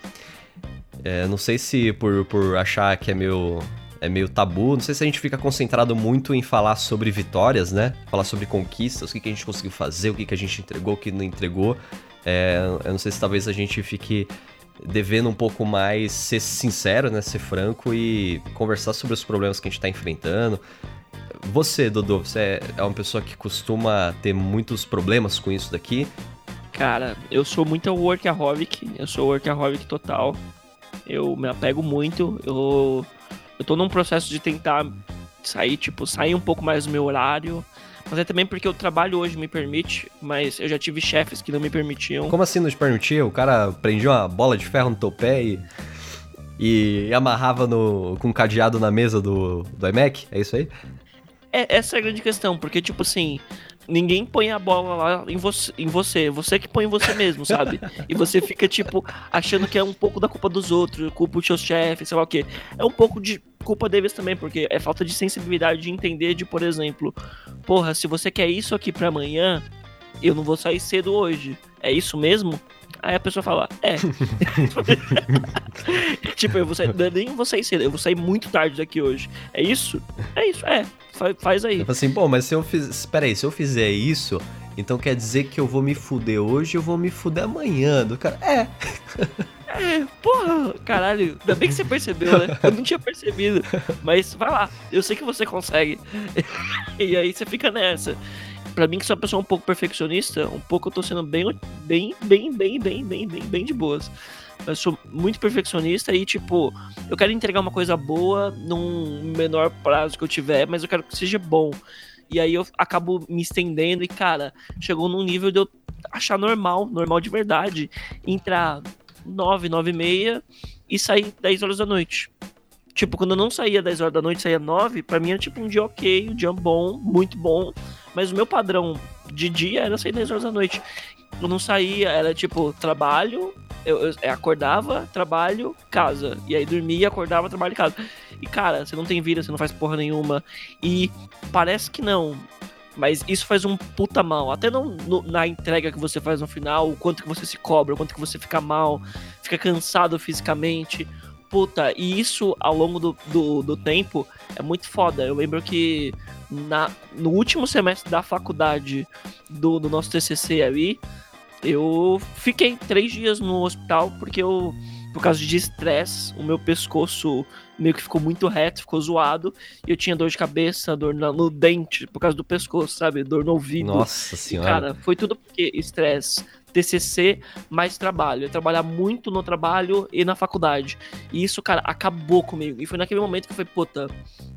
É, não sei se por, por achar que é meio, é meio tabu, não sei se a gente fica concentrado muito em falar sobre vitórias, né? Falar sobre conquistas, o que, que a gente conseguiu fazer, o que, que a gente entregou, o que não entregou. É, eu não sei se talvez a gente fique devendo um pouco mais ser sincero, né? Ser franco e conversar sobre os problemas que a gente está enfrentando. Você, Dodô, você é uma pessoa que costuma ter muitos problemas com isso daqui? Cara, eu sou muito workaholic, eu sou workaholic total eu me apego muito. Eu, eu tô num processo de tentar sair, tipo, sair um pouco mais do meu horário. Mas é também porque o trabalho hoje me permite, mas eu já tive chefes que não me permitiam. Como assim não te permitia? O cara prendia uma bola de ferro no teu pé e, e amarrava no, com um cadeado na mesa do, do iMac? É isso aí? É, essa é a grande questão, porque, tipo assim, ninguém põe a bola lá em você, em você, você que põe em você mesmo, sabe? E você fica, tipo, achando que é um pouco da culpa dos outros, culpa dos seus chefes, sei lá o quê. É um pouco de culpa deles também, porque é falta de sensibilidade de entender de, por exemplo, porra, se você quer isso aqui para amanhã, eu não vou sair cedo hoje. É isso mesmo? Aí a pessoa fala, é. tipo, eu vou sair, nem vou sair cedo, eu vou sair muito tarde daqui hoje. É isso? É isso, é. Faz, faz aí. Eu assim, bom, mas se eu fiz. Espera aí, se eu fizer isso, então quer dizer que eu vou me fuder hoje e eu vou me fuder amanhã. Do cara, é. É, porra, caralho, ainda bem que você percebeu, né? Eu não tinha percebido. Mas vai lá, eu sei que você consegue. E aí você fica nessa. Pra mim, que sou uma pessoa um pouco perfeccionista, um pouco eu tô sendo bem, bem, bem, bem, bem, bem, bem, bem de boas. Eu sou muito perfeccionista e, tipo, eu quero entregar uma coisa boa num menor prazo que eu tiver, mas eu quero que seja bom. E aí eu acabo me estendendo e, cara, chegou num nível de eu achar normal, normal de verdade, entrar 9, 9 e meia e sair 10 horas da noite. Tipo, quando eu não saía 10 horas da noite, saía 9, pra mim era tipo um dia ok, um dia bom, muito bom. Mas o meu padrão de dia era sair 10 horas da noite. Eu não saía, era tipo trabalho, eu, eu, eu, acordava, trabalho, casa. E aí dormia, acordava, trabalho, casa. E cara, você não tem vida, você não faz porra nenhuma. E parece que não. Mas isso faz um puta mal. Até não, no, na entrega que você faz no final, o quanto que você se cobra, o quanto que você fica mal, fica cansado fisicamente. Puta, e isso ao longo do, do, do tempo é muito foda. Eu lembro que na, no último semestre da faculdade do, do nosso TCC ali, eu fiquei três dias no hospital porque eu, por causa de estresse, o meu pescoço meio que ficou muito reto, ficou zoado, e eu tinha dor de cabeça, dor no, dente, por causa do pescoço, sabe? Dor no ouvido. Nossa senhora. E, cara, foi tudo porque estresse. TCC mais trabalho. Eu trabalhar muito no trabalho e na faculdade. E isso, cara, acabou comigo. E foi naquele momento que eu falei, puta,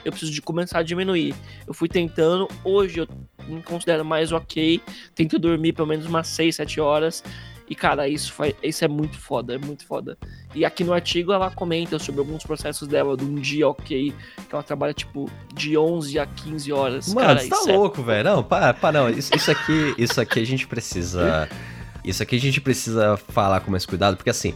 eu preciso de começar a diminuir. Eu fui tentando, hoje eu me considero mais ok. Tento dormir pelo menos umas 6, 7 horas. E, cara, isso, foi, isso é muito foda, é muito foda. E aqui no artigo ela comenta sobre alguns processos dela, de um dia ok, que ela trabalha, tipo, de 11 a 15 horas. Mano, cara, você tá é louco, é... velho. Não, para, para, não. Isso, isso, aqui, isso aqui a gente precisa... Isso aqui a gente precisa falar com mais cuidado, porque assim,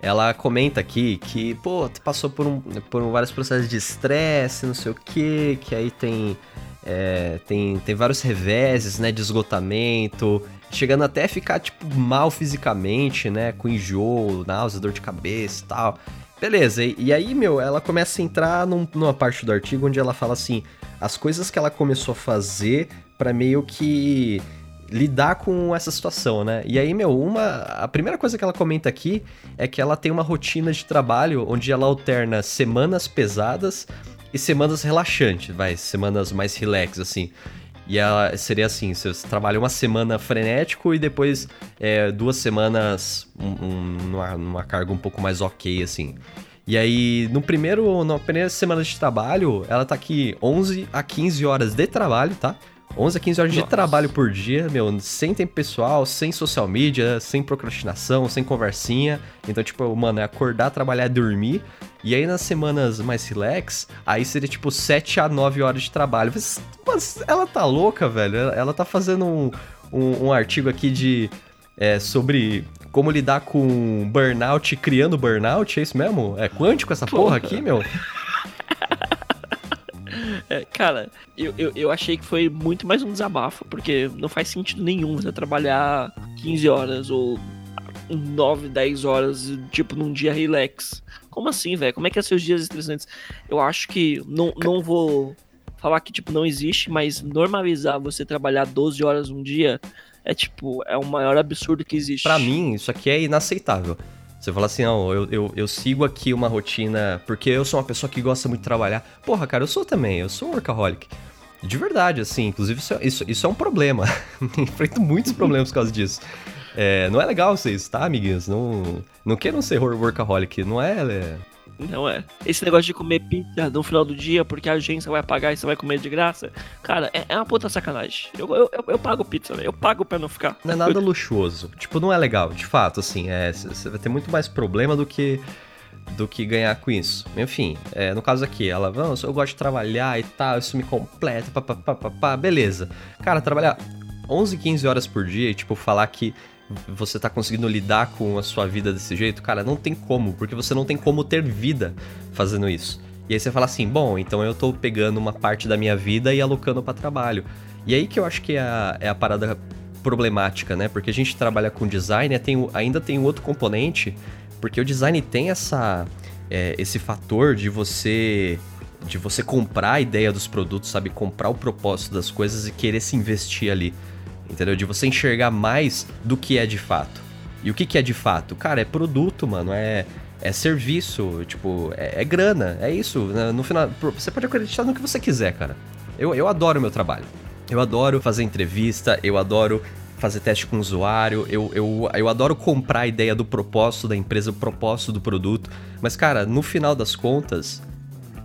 ela comenta aqui que, pô, passou por, um, por um, vários processos de estresse, não sei o que, que aí tem, é, tem, tem vários reveses, né, de esgotamento, chegando até a ficar, tipo, mal fisicamente, né, com enjoo, náusea, dor de cabeça e tal. Beleza, e, e aí, meu, ela começa a entrar num, numa parte do artigo onde ela fala assim, as coisas que ela começou a fazer para meio que lidar com essa situação, né? E aí, meu, uma a primeira coisa que ela comenta aqui é que ela tem uma rotina de trabalho onde ela alterna semanas pesadas e semanas relaxantes, vai, semanas mais relax assim. E ela seria assim: você trabalha uma semana frenético e depois é, duas semanas um, um, numa, carga um pouco mais ok, assim. E aí, no primeiro, na primeira semana de trabalho, ela tá aqui 11 a 15 horas de trabalho, tá? 11 a 15 horas Nossa. de trabalho por dia, meu, sem tempo pessoal, sem social media, sem procrastinação, sem conversinha. Então, tipo, mano, é acordar, trabalhar, dormir. E aí nas semanas mais relax, aí seria tipo 7 a 9 horas de trabalho. Mas, mas ela tá louca, velho. Ela, tá fazendo um, um, um artigo aqui de. É, sobre como lidar com burnout criando burnout, é isso mesmo? É quântico essa porra, porra aqui, meu? É, cara, eu, eu, eu, achei que foi muito mais um desabafo, porque não faz sentido nenhum você trabalhar 15 horas ou 9, 10 horas, tipo, num dia relax. Como assim, velho? Como é que é seus dias estressantes? Eu acho que não, não vou falar que, tipo, não existe, mas normalizar você trabalhar 12 horas um dia é, tipo, é o maior absurdo que existe. Para mim, isso aqui é inaceitável. Você fala assim, não, eu, eu, eu, sigo aqui uma rotina porque eu sou uma pessoa que gosta muito de trabalhar. Porra, cara, eu sou também, eu sou um workaholic. De verdade, assim, inclusive isso, é, isso, isso é um problema. Enfrento muitos problemas por causa disso. É, não é legal vocês, tá, amiguinhos? Não, não queiram ser workaholic, não é, é não é. Esse negócio de comer pizza no final do dia porque a agência vai pagar e você vai comer de graça, cara, é, é uma puta sacanagem. Eu, eu, eu, eu pago pizza, né? Eu pago pra não ficar. Não é nada luxuoso. tipo, não é legal, de fato, assim. É, você vai ter muito mais problema do que do que ganhar com isso. Enfim, é, no caso aqui, ela, vamos, eu gosto de trabalhar e tal, isso me completa, papapá, beleza. Cara, trabalhar 11, 15 horas por dia e, tipo, falar que você tá conseguindo lidar com a sua vida desse jeito, cara, não tem como, porque você não tem como ter vida fazendo isso. E aí você fala assim, bom, então eu tô pegando uma parte da minha vida e alocando para trabalho. E aí que eu acho que é a, é a parada problemática, né? Porque a gente trabalha com design, tem, ainda tem um outro componente, porque o design tem essa, é, esse fator de você de você comprar a ideia dos produtos, sabe? Comprar o propósito das coisas e querer se investir ali entendeu? De você enxergar mais do que é de fato. E o que, que é de fato? Cara, é produto, mano, é, é serviço, tipo, é, é grana, é isso. Né? No final, você pode acreditar no que você quiser, cara. Eu, eu adoro meu trabalho. Eu adoro fazer entrevista, eu adoro fazer teste com o usuário, eu, eu, eu adoro comprar a ideia do propósito da empresa, o propósito do produto. Mas, cara, no final das contas,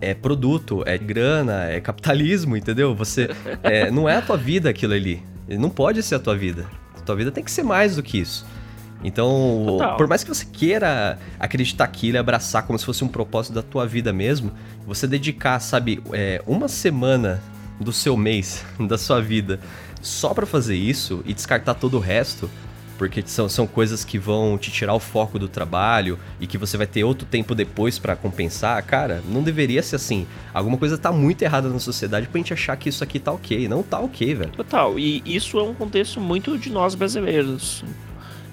é produto, é grana, é capitalismo, entendeu? Você é, não é a tua vida aquilo ali. Não pode ser a tua vida. A tua vida tem que ser mais do que isso. Então, Total. por mais que você queira acreditar aquilo e abraçar como se fosse um propósito da tua vida mesmo, você dedicar, sabe, é, uma semana do seu mês, da sua vida, só para fazer isso e descartar todo o resto, porque são, são coisas que vão te tirar o foco do trabalho e que você vai ter outro tempo depois para compensar, cara, não deveria ser assim. Alguma coisa tá muito errada na sociedade pra gente achar que isso aqui tá ok. Não tá ok, velho. Total, e isso é um contexto muito de nós brasileiros.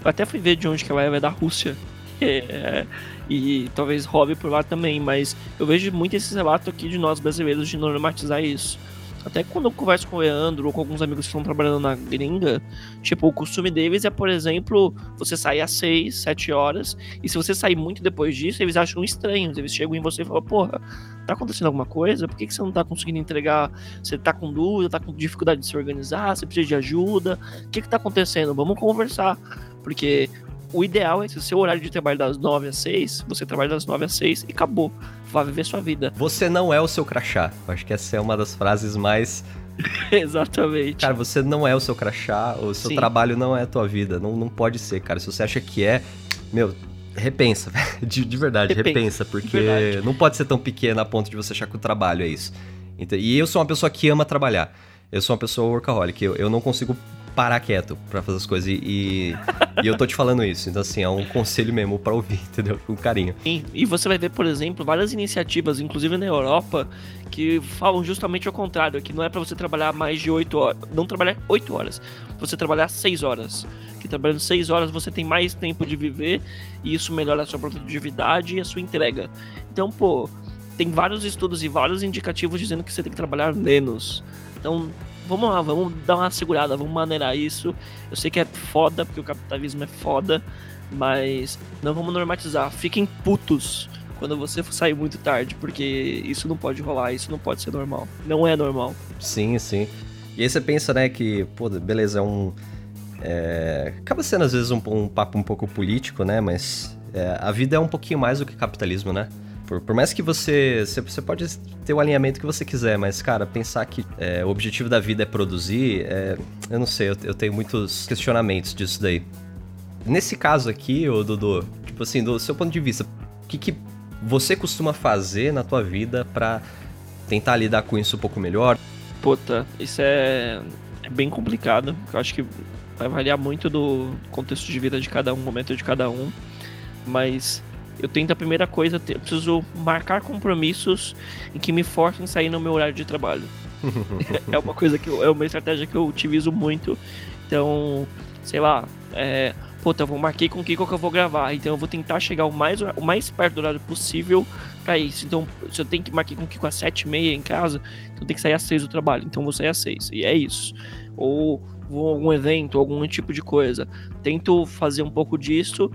Eu até fui ver de onde que ela é, é da Rússia. É, e talvez roube por lá também, mas eu vejo muito esse relato aqui de nós brasileiros de normatizar isso. Até quando eu converso com o Leandro ou com alguns amigos que estão trabalhando na gringa, tipo, o costume deles é, por exemplo, você sair às 6, 7 horas, e se você sair muito depois disso, eles acham estranho. Eles chegam em você e falam, porra, tá acontecendo alguma coisa? Por que, que você não tá conseguindo entregar? Você tá com dúvida, tá com dificuldade de se organizar, você precisa de ajuda? O que que tá acontecendo? Vamos conversar. Porque o ideal é que o seu horário de trabalho das 9 às 6, você trabalha das 9 às 6 e acabou vá viver sua vida. Você não é o seu crachá. Acho que essa é uma das frases mais. Exatamente. Cara, você não é o seu crachá, o seu Sim. trabalho não é a tua vida. Não, não pode ser, cara. Se você acha que é, meu, repensa, de, de verdade, repensa, repensa porque verdade. não pode ser tão pequeno a ponto de você achar que o trabalho é isso. E eu sou uma pessoa que ama trabalhar. Eu sou uma pessoa workaholic. Eu, eu não consigo parar quieto para fazer as coisas. E, e, eu tô te falando isso. Então, assim, é um conselho mesmo para ouvir, entendeu? Com carinho. E, e você vai ver, por exemplo, várias iniciativas, inclusive na Europa, que falam justamente ao contrário, que não é para você trabalhar mais de 8 horas, não trabalhar 8 horas, você trabalhar 6 horas. Que trabalhando 6 horas você tem mais tempo de viver e isso melhora a sua produtividade e a sua entrega. Então, pô, tem vários estudos e vários indicativos dizendo que você tem que trabalhar menos. Então, vamos lá, vamos dar uma segurada, vamos maneirar isso. Eu sei que é foda, porque o capitalismo é foda, mas não vamos normatizar. Fiquem putos quando você sair muito tarde, porque isso não pode rolar, isso não pode ser normal. Não é normal. Sim, sim. E aí você pensa, né, que, pô, beleza, é um. É... Acaba sendo às vezes um, um papo um pouco político, né, mas é, a vida é um pouquinho mais do que capitalismo, né? Por, por mais que você, você. pode ter o alinhamento que você quiser, mas, cara, pensar que é, o objetivo da vida é produzir, é, eu não sei, eu, eu, tenho muitos questionamentos disso daí. Nesse caso aqui, ô Dudu, tipo assim, do seu ponto de vista, o que, que você costuma fazer na tua vida para tentar lidar com isso um pouco melhor? Puta, isso é, é bem complicado. Eu acho que vai variar muito do contexto de vida de cada um, momento de cada um, mas eu tento a primeira coisa, eu preciso marcar compromissos em que me forcem a sair no meu horário de trabalho. é uma coisa que eu, é uma estratégia que eu utilizo muito. Então, sei lá, é, puta, eu vou marquei com o Kiko que eu vou gravar, então eu vou tentar chegar o mais, o mais perto do horário possível para isso. Então, se eu tenho que marcar com o Kiko às sete e meia em casa, então tem que sair às seis do trabalho, então eu vou sair às seis, e é isso. Ou vou a algum evento, algum tipo de coisa. Tento fazer um pouco disso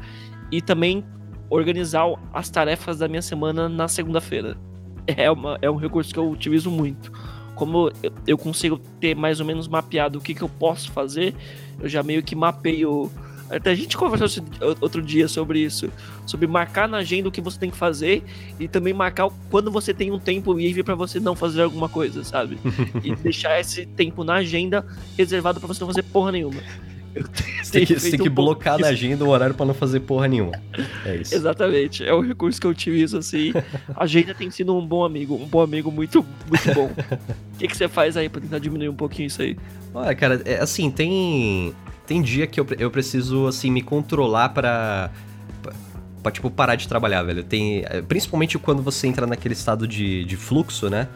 e também organizar as tarefas da minha semana na segunda-feira. É, uma, é um recurso que eu utilizo muito. Como eu, eu consigo ter mais ou menos mapeado o que, que eu posso fazer, eu já meio que mapeio. Até a gente conversou outro dia sobre isso, sobre marcar na agenda o que você tem que fazer e também marcar quando você tem um tempo livre para você não fazer alguma coisa, sabe? e deixar esse tempo na agenda reservado para você não fazer porra nenhuma. Você tem que, tem que um blocar na agenda o horário para não fazer porra nenhuma. É isso. Exatamente. É o recurso que eu utilizo, assim. A agenda tem sido um bom amigo. Um bom amigo muito, muito bom. O que, que você faz aí pra tentar diminuir um pouquinho isso aí? Olha, cara, é, assim, tem. Tem dia que eu, eu preciso, assim, me controlar para pra, tipo, parar de trabalhar, velho. Tem. É, principalmente quando você entra naquele estado de, de fluxo, né?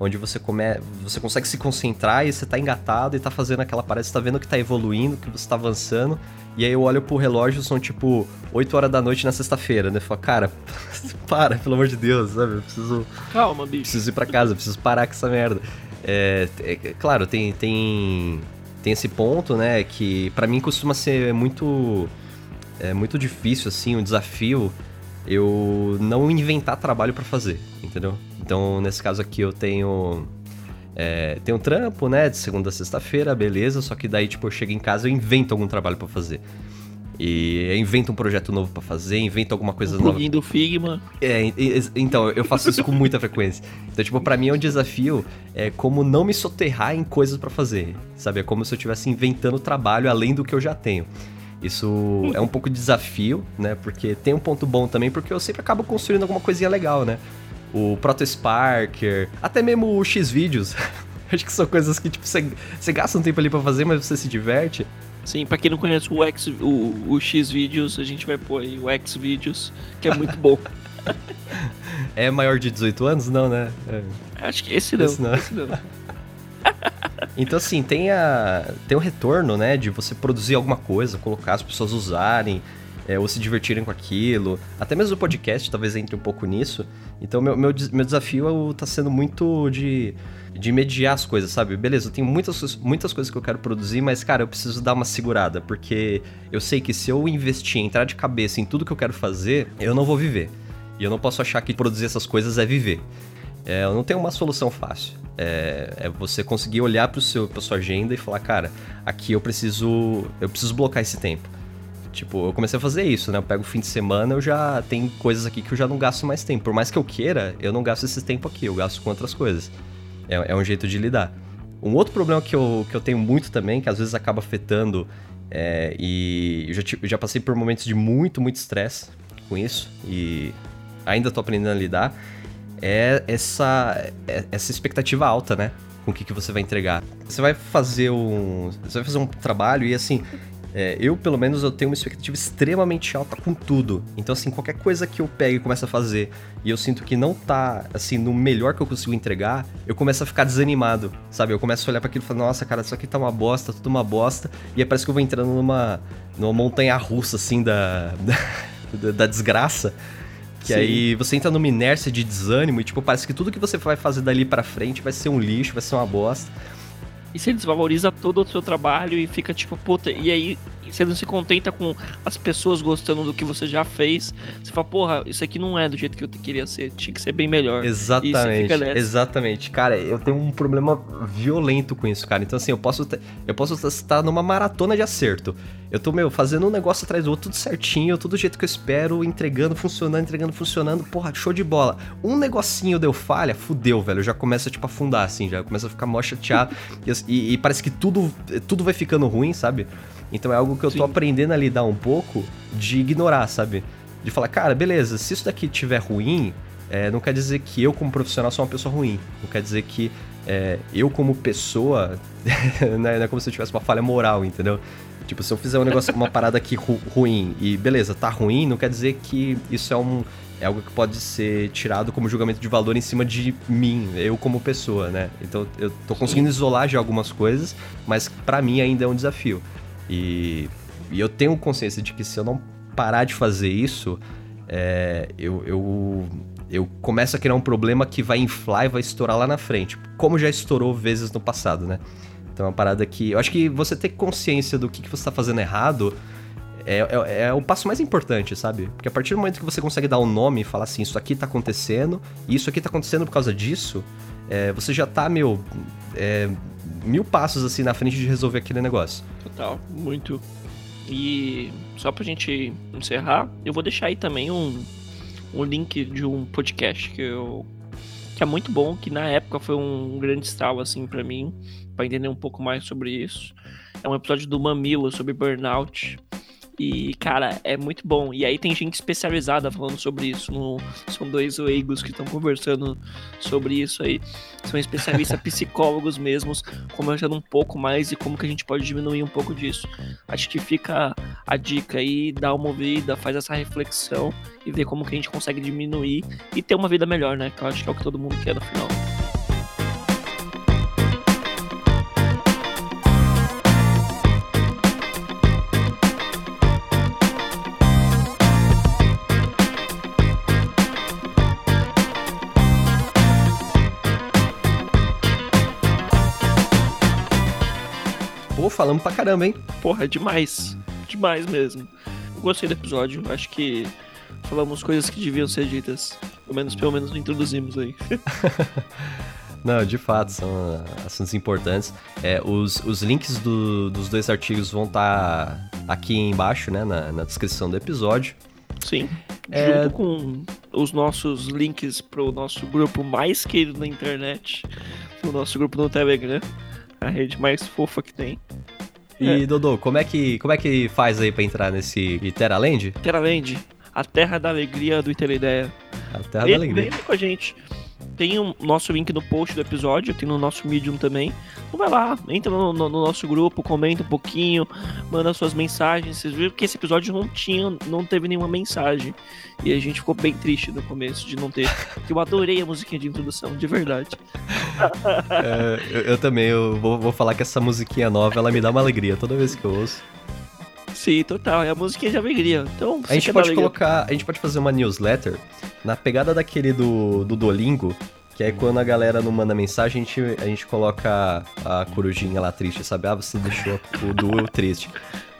Onde você come... você consegue se concentrar e você tá engatado e tá fazendo aquela parada, você tá vendo que tá evoluindo, que você tá avançando. E aí eu olho pro relógio, são tipo 8 horas da noite na sexta-feira, né? Falo, cara, para, pelo amor de Deus, sabe? Eu preciso. Calma, bicho. Preciso ir pra casa, preciso parar com essa merda. É, é, é claro, tem, tem, tem esse ponto, né? Que para mim costuma ser muito. É muito difícil, assim, um desafio eu não inventar trabalho para fazer, entendeu? Então, nesse caso aqui, eu tenho. É, tenho um trampo, né? De segunda a sexta-feira, beleza. Só que daí, tipo, eu chego em casa e invento algum trabalho para fazer. E invento um projeto novo para fazer, invento alguma coisa um nova. do Figma. É, então, eu faço isso com muita frequência. Então, tipo, para mim é um desafio é como não me soterrar em coisas para fazer, sabe? É como se eu estivesse inventando trabalho além do que eu já tenho. Isso é um pouco de desafio, né? Porque tem um ponto bom também, porque eu sempre acabo construindo alguma coisinha legal, né? O Proto Sparker, até mesmo o X-Vídeos. Acho que são coisas que, tipo, você gasta um tempo ali pra fazer, mas você se diverte. Sim, pra quem não conhece o, X, o, o X-Vídeos, a gente vai pôr aí o X-Vídeos, que é muito bom. é maior de 18 anos? Não, né? É. Acho que esse não. Esse não. Esse não. Então, assim, tem, a, tem o retorno, né, de você produzir alguma coisa, colocar as pessoas usarem, é, ou se divertirem com aquilo. Até mesmo o podcast talvez entre um pouco nisso. Então, meu, meu, meu desafio tá sendo muito de, de mediar as coisas, sabe? Beleza, eu tenho muitas, muitas coisas que eu quero produzir, mas, cara, eu preciso dar uma segurada, porque eu sei que se eu investir, entrar de cabeça em tudo que eu quero fazer, eu não vou viver. E eu não posso achar que produzir essas coisas é viver. É, eu não tenho uma solução fácil. É, é você conseguir olhar para sua agenda e falar, cara, aqui eu preciso, eu preciso blocar esse tempo. Tipo, eu comecei a fazer isso, né? Eu pego o fim de semana, eu já tem coisas aqui que eu já não gasto mais tempo. Por mais que eu queira, eu não gasto esse tempo aqui, eu gasto com outras coisas. É, é um jeito de lidar. Um outro problema que eu, que eu tenho muito também, que às vezes acaba afetando, é, e eu já, eu já passei por momentos de muito, muito estresse com isso, e ainda tô aprendendo a lidar, é essa, é essa expectativa alta, né? Com o que, que você vai entregar. Você vai fazer um. Você vai fazer um trabalho e assim. É, eu, pelo menos, eu tenho uma expectativa extremamente alta com tudo. Então, assim, qualquer coisa que eu pego e começo a fazer e eu sinto que não tá, assim, no melhor que eu consigo entregar, eu começo a ficar desanimado, sabe? Eu começo a olhar para aquilo e falar, nossa, cara, isso aqui tá uma bosta, tudo uma bosta. E aí parece que eu vou entrando numa, numa montanha russa, assim, da, da, da desgraça. Que Sim. aí você entra numa inércia de desânimo e, tipo, parece que tudo que você vai fazer dali para frente vai ser um lixo, vai ser uma bosta. E você desvaloriza todo o seu trabalho e fica tipo, puta, e aí você não se contenta com as pessoas gostando do que você já fez. Você fala, porra, isso aqui não é do jeito que eu queria ser, tinha que ser bem melhor. Exatamente. Exatamente. Cara, eu tenho um problema violento com isso, cara. Então, assim, eu posso, eu posso estar numa maratona de acerto. Eu tô, meu, fazendo um negócio atrás do outro, tudo certinho, tudo do jeito que eu espero, entregando, funcionando, entregando, funcionando. Porra, show de bola. Um negocinho deu falha, fudeu, velho. Eu já começo, tipo, a afundar, assim, já começa a ficar mó chateado. e, e, parece que tudo, tudo vai ficando ruim, sabe? Então é algo que eu Sim. tô aprendendo a lidar um pouco de ignorar, sabe? De falar, cara, beleza, se isso daqui tiver ruim, é, não quer dizer que eu, como profissional, sou uma pessoa ruim. Não quer dizer que é, eu, como pessoa, né, não é como se eu tivesse uma falha moral, entendeu? Tipo, se eu fizer um negócio, uma parada aqui ru ruim e beleza, tá ruim, não quer dizer que isso é um é algo que pode ser tirado como julgamento de valor em cima de mim, eu como pessoa, né? Então eu tô conseguindo isolar de algumas coisas, mas para mim ainda é um desafio. E, e, eu tenho consciência de que se eu não parar de fazer isso, é, eu, eu, eu começo a criar um problema que vai inflar e vai estourar lá na frente, como já estourou vezes no passado, né? Então é uma parada que. Eu acho que você ter consciência do que, que você tá fazendo errado é, é, é, o passo mais importante, sabe? Porque a partir do momento que você consegue dar um nome e falar assim, isso aqui tá acontecendo, e isso aqui tá acontecendo por causa disso, é, você já tá, meu, é, mil passos assim na frente de resolver aquele negócio. Total, muito. E só pra gente encerrar, eu vou deixar aí também um, um link de um podcast que eu que é muito bom, que na época foi um grande estalo assim para mim, para entender um pouco mais sobre isso. É um episódio do Mamilo sobre burnout. E, cara, é muito bom. E aí tem gente especializada falando sobre isso. No... São dois leigos que estão conversando sobre isso aí. São especialistas psicólogos mesmos, conversando um pouco mais e como que a gente pode diminuir um pouco disso. Acho que fica a dica aí, dá uma ouvida, faz essa reflexão e ver como que a gente consegue diminuir e ter uma vida melhor, né? Que eu acho que é o que todo mundo quer no final. Falamos pra caramba, hein? Porra, é demais. Demais mesmo. Gostei do episódio. Acho que falamos coisas que deviam ser ditas. Pelo menos, pelo menos introduzimos aí. Não, de fato, são assuntos importantes. É, os, os links do, dos dois artigos vão estar tá aqui embaixo, né, na, na descrição do episódio. Sim. É... Junto com os nossos links pro nosso grupo mais querido na internet, o nosso grupo no Telegram, a rede mais fofa que tem. E, é. Dodô, como é, que, como é que faz aí pra entrar nesse Iterraland? Iterraland, a terra da alegria do Ideia. A terra da alegria. Vem com a gente. Tem o nosso link no post do episódio, tem no nosso Medium também. Então vai lá, entra no, no, no, nosso grupo, comenta um pouquinho, manda suas mensagens. Vocês viram que esse episódio não tinha, não teve nenhuma mensagem. E a gente ficou bem triste no começo de não ter. Eu adorei a musiquinha de introdução, de verdade. é, eu, eu, também, eu vou, vou falar que essa musiquinha nova, ela me dá uma alegria toda vez que eu ouço. Sim, total. É a musiquinha de alegria. Então, a gente pode colocar. A gente pode fazer uma newsletter na pegada daquele do, do Dolingo. Que é quando a galera não manda mensagem, a gente, a gente coloca a corujinha lá triste, sabe? Ah, você deixou o duo triste.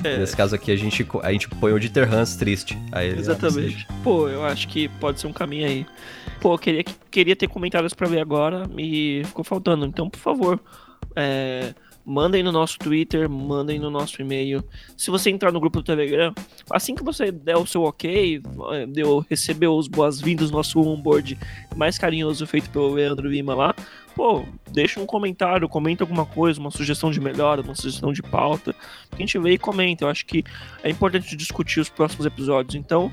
É. Nesse caso aqui, a gente, a gente põe o Dieter Hans triste. Aí, Exatamente. Pô, eu acho que pode ser um caminho aí. Pô, eu queria, queria ter comentários para ver agora e ficou faltando. Então, por favor, é, mandem no nosso Twitter, mandem no nosso e-mail. Se você entrar no grupo do Telegram, assim que você der o seu ok, eh, deu, recebeu os boas-vindas no nosso onboard mais carinhoso feito pelo Leandro Lima lá, pô, deixa um comentário, comenta alguma coisa, uma sugestão de melhora, uma sugestão de pauta, a gente vê e comenta. Eu acho que é importante discutir os próximos episódios. Então,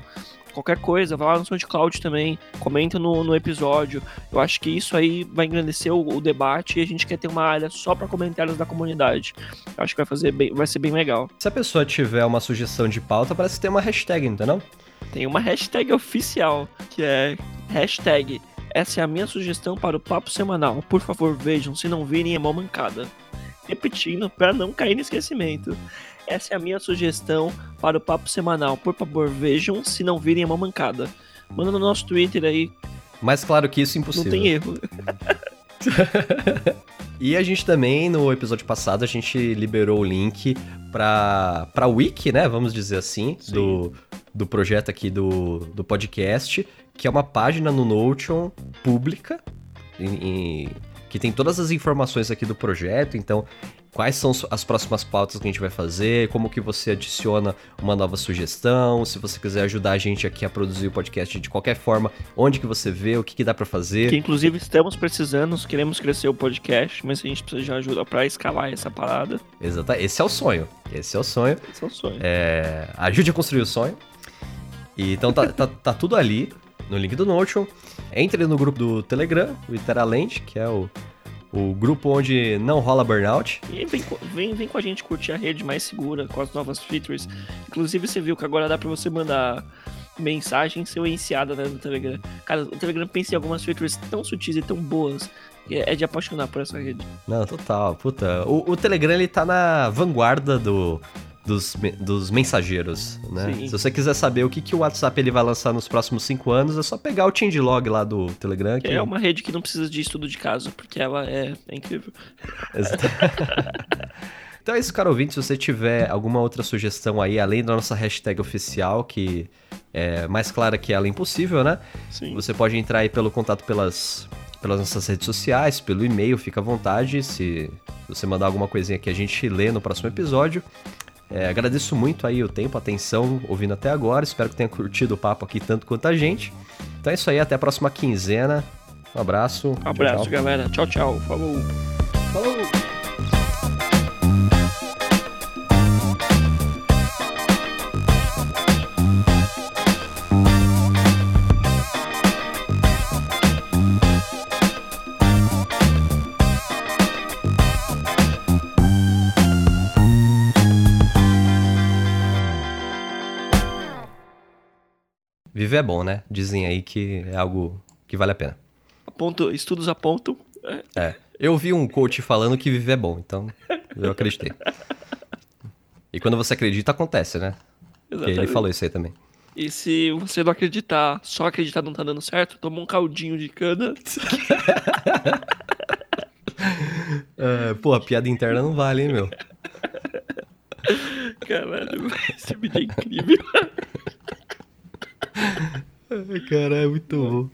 qualquer coisa, vai lá no SoundCloud também, comenta no, no episódio. Eu acho que isso aí vai engrandecer o, o debate e a gente quer ter uma área só para comentários da comunidade. Eu acho que vai, fazer bem, vai ser bem legal. Se a pessoa tiver uma sugestão de pauta, parece que tem uma hashtag, entendeu? Tem uma hashtag oficial, que é hashtag essa é a minha sugestão para o papo semanal. Por favor, vejam, se não virem é mão mancada. Repetindo, para não cair no esquecimento. Essa é a minha sugestão para o papo semanal. Por favor, vejam, se não virem é uma mancada. Manda no nosso Twitter aí. Mais claro que isso, impossível. Não tem erro. e a gente também, no episódio passado, a gente liberou o link para pra wiki, né? Vamos dizer assim, do, do projeto aqui do, do podcast, que é uma página no Notion pública, em, em, que tem todas as informações aqui do projeto. Então, quais são as próximas pautas que a gente vai fazer, como que você adiciona uma nova sugestão, se você quiser ajudar a gente aqui a produzir o podcast de qualquer forma, onde que você vê, o que, que dá para fazer. Que inclusive estamos precisando, queremos crescer o podcast, mas a gente precisa de ajuda para escalar essa parada. Exato, esse é o sonho. Esse é o sonho. Esse é o sonho. É... Ajude a construir o sonho. E, então tá, tá, tá tudo ali no link do Notion. Entre no grupo do Telegram, o Iteraland, que é o o grupo onde não rola burnout. E vem, vem, vem com a gente curtir a rede mais segura com as novas features. Inclusive, você viu que agora dá pra você mandar mensagem silenciada né, no Telegram. Cara, o Telegram pensa em algumas features tão sutis e tão boas que é de apaixonar por essa rede. Não, total, puta. O, o Telegram, ele tá na vanguarda do, dos, dos mensageiros, né? Sim. Se você quiser saber o que, que o WhatsApp ele vai lançar nos próximos cinco anos, é só pegar o changelog lá do Telegram. Que é uma rede que não precisa de estudo de caso, porque ela é, é incrível. Então é isso, caro ouvinte. Se você tiver alguma outra sugestão aí, além da nossa hashtag oficial, que é mais clara que ela é impossível, né? Sim. Você pode entrar aí pelo contato pelas, pelas nossas redes sociais, pelo e-mail, fica à vontade. Se você mandar alguma coisinha que a gente lê no próximo episódio. É, agradeço muito aí o tempo, a atenção, ouvindo até agora. Espero que tenha curtido o papo aqui tanto quanto a gente. Então é isso aí, até a próxima quinzena. Um abraço. Um abraço, tchau, tchau. galera. Tchau, tchau. Falou. Falou! Viver é bom, né? Dizem aí que é algo que vale a pena. Aponto, estudos apontam. É. Eu vi um coach falando que viver é bom, então eu acreditei. E quando você acredita, acontece, né? Porque ele exatamente. falou isso aí também. E se você não acreditar, só acreditar não tá dando certo, toma um caldinho de cana. É, pô, a piada interna não vale, hein, meu? Caralho, esse vídeo é incrível. Cara, é muito bom.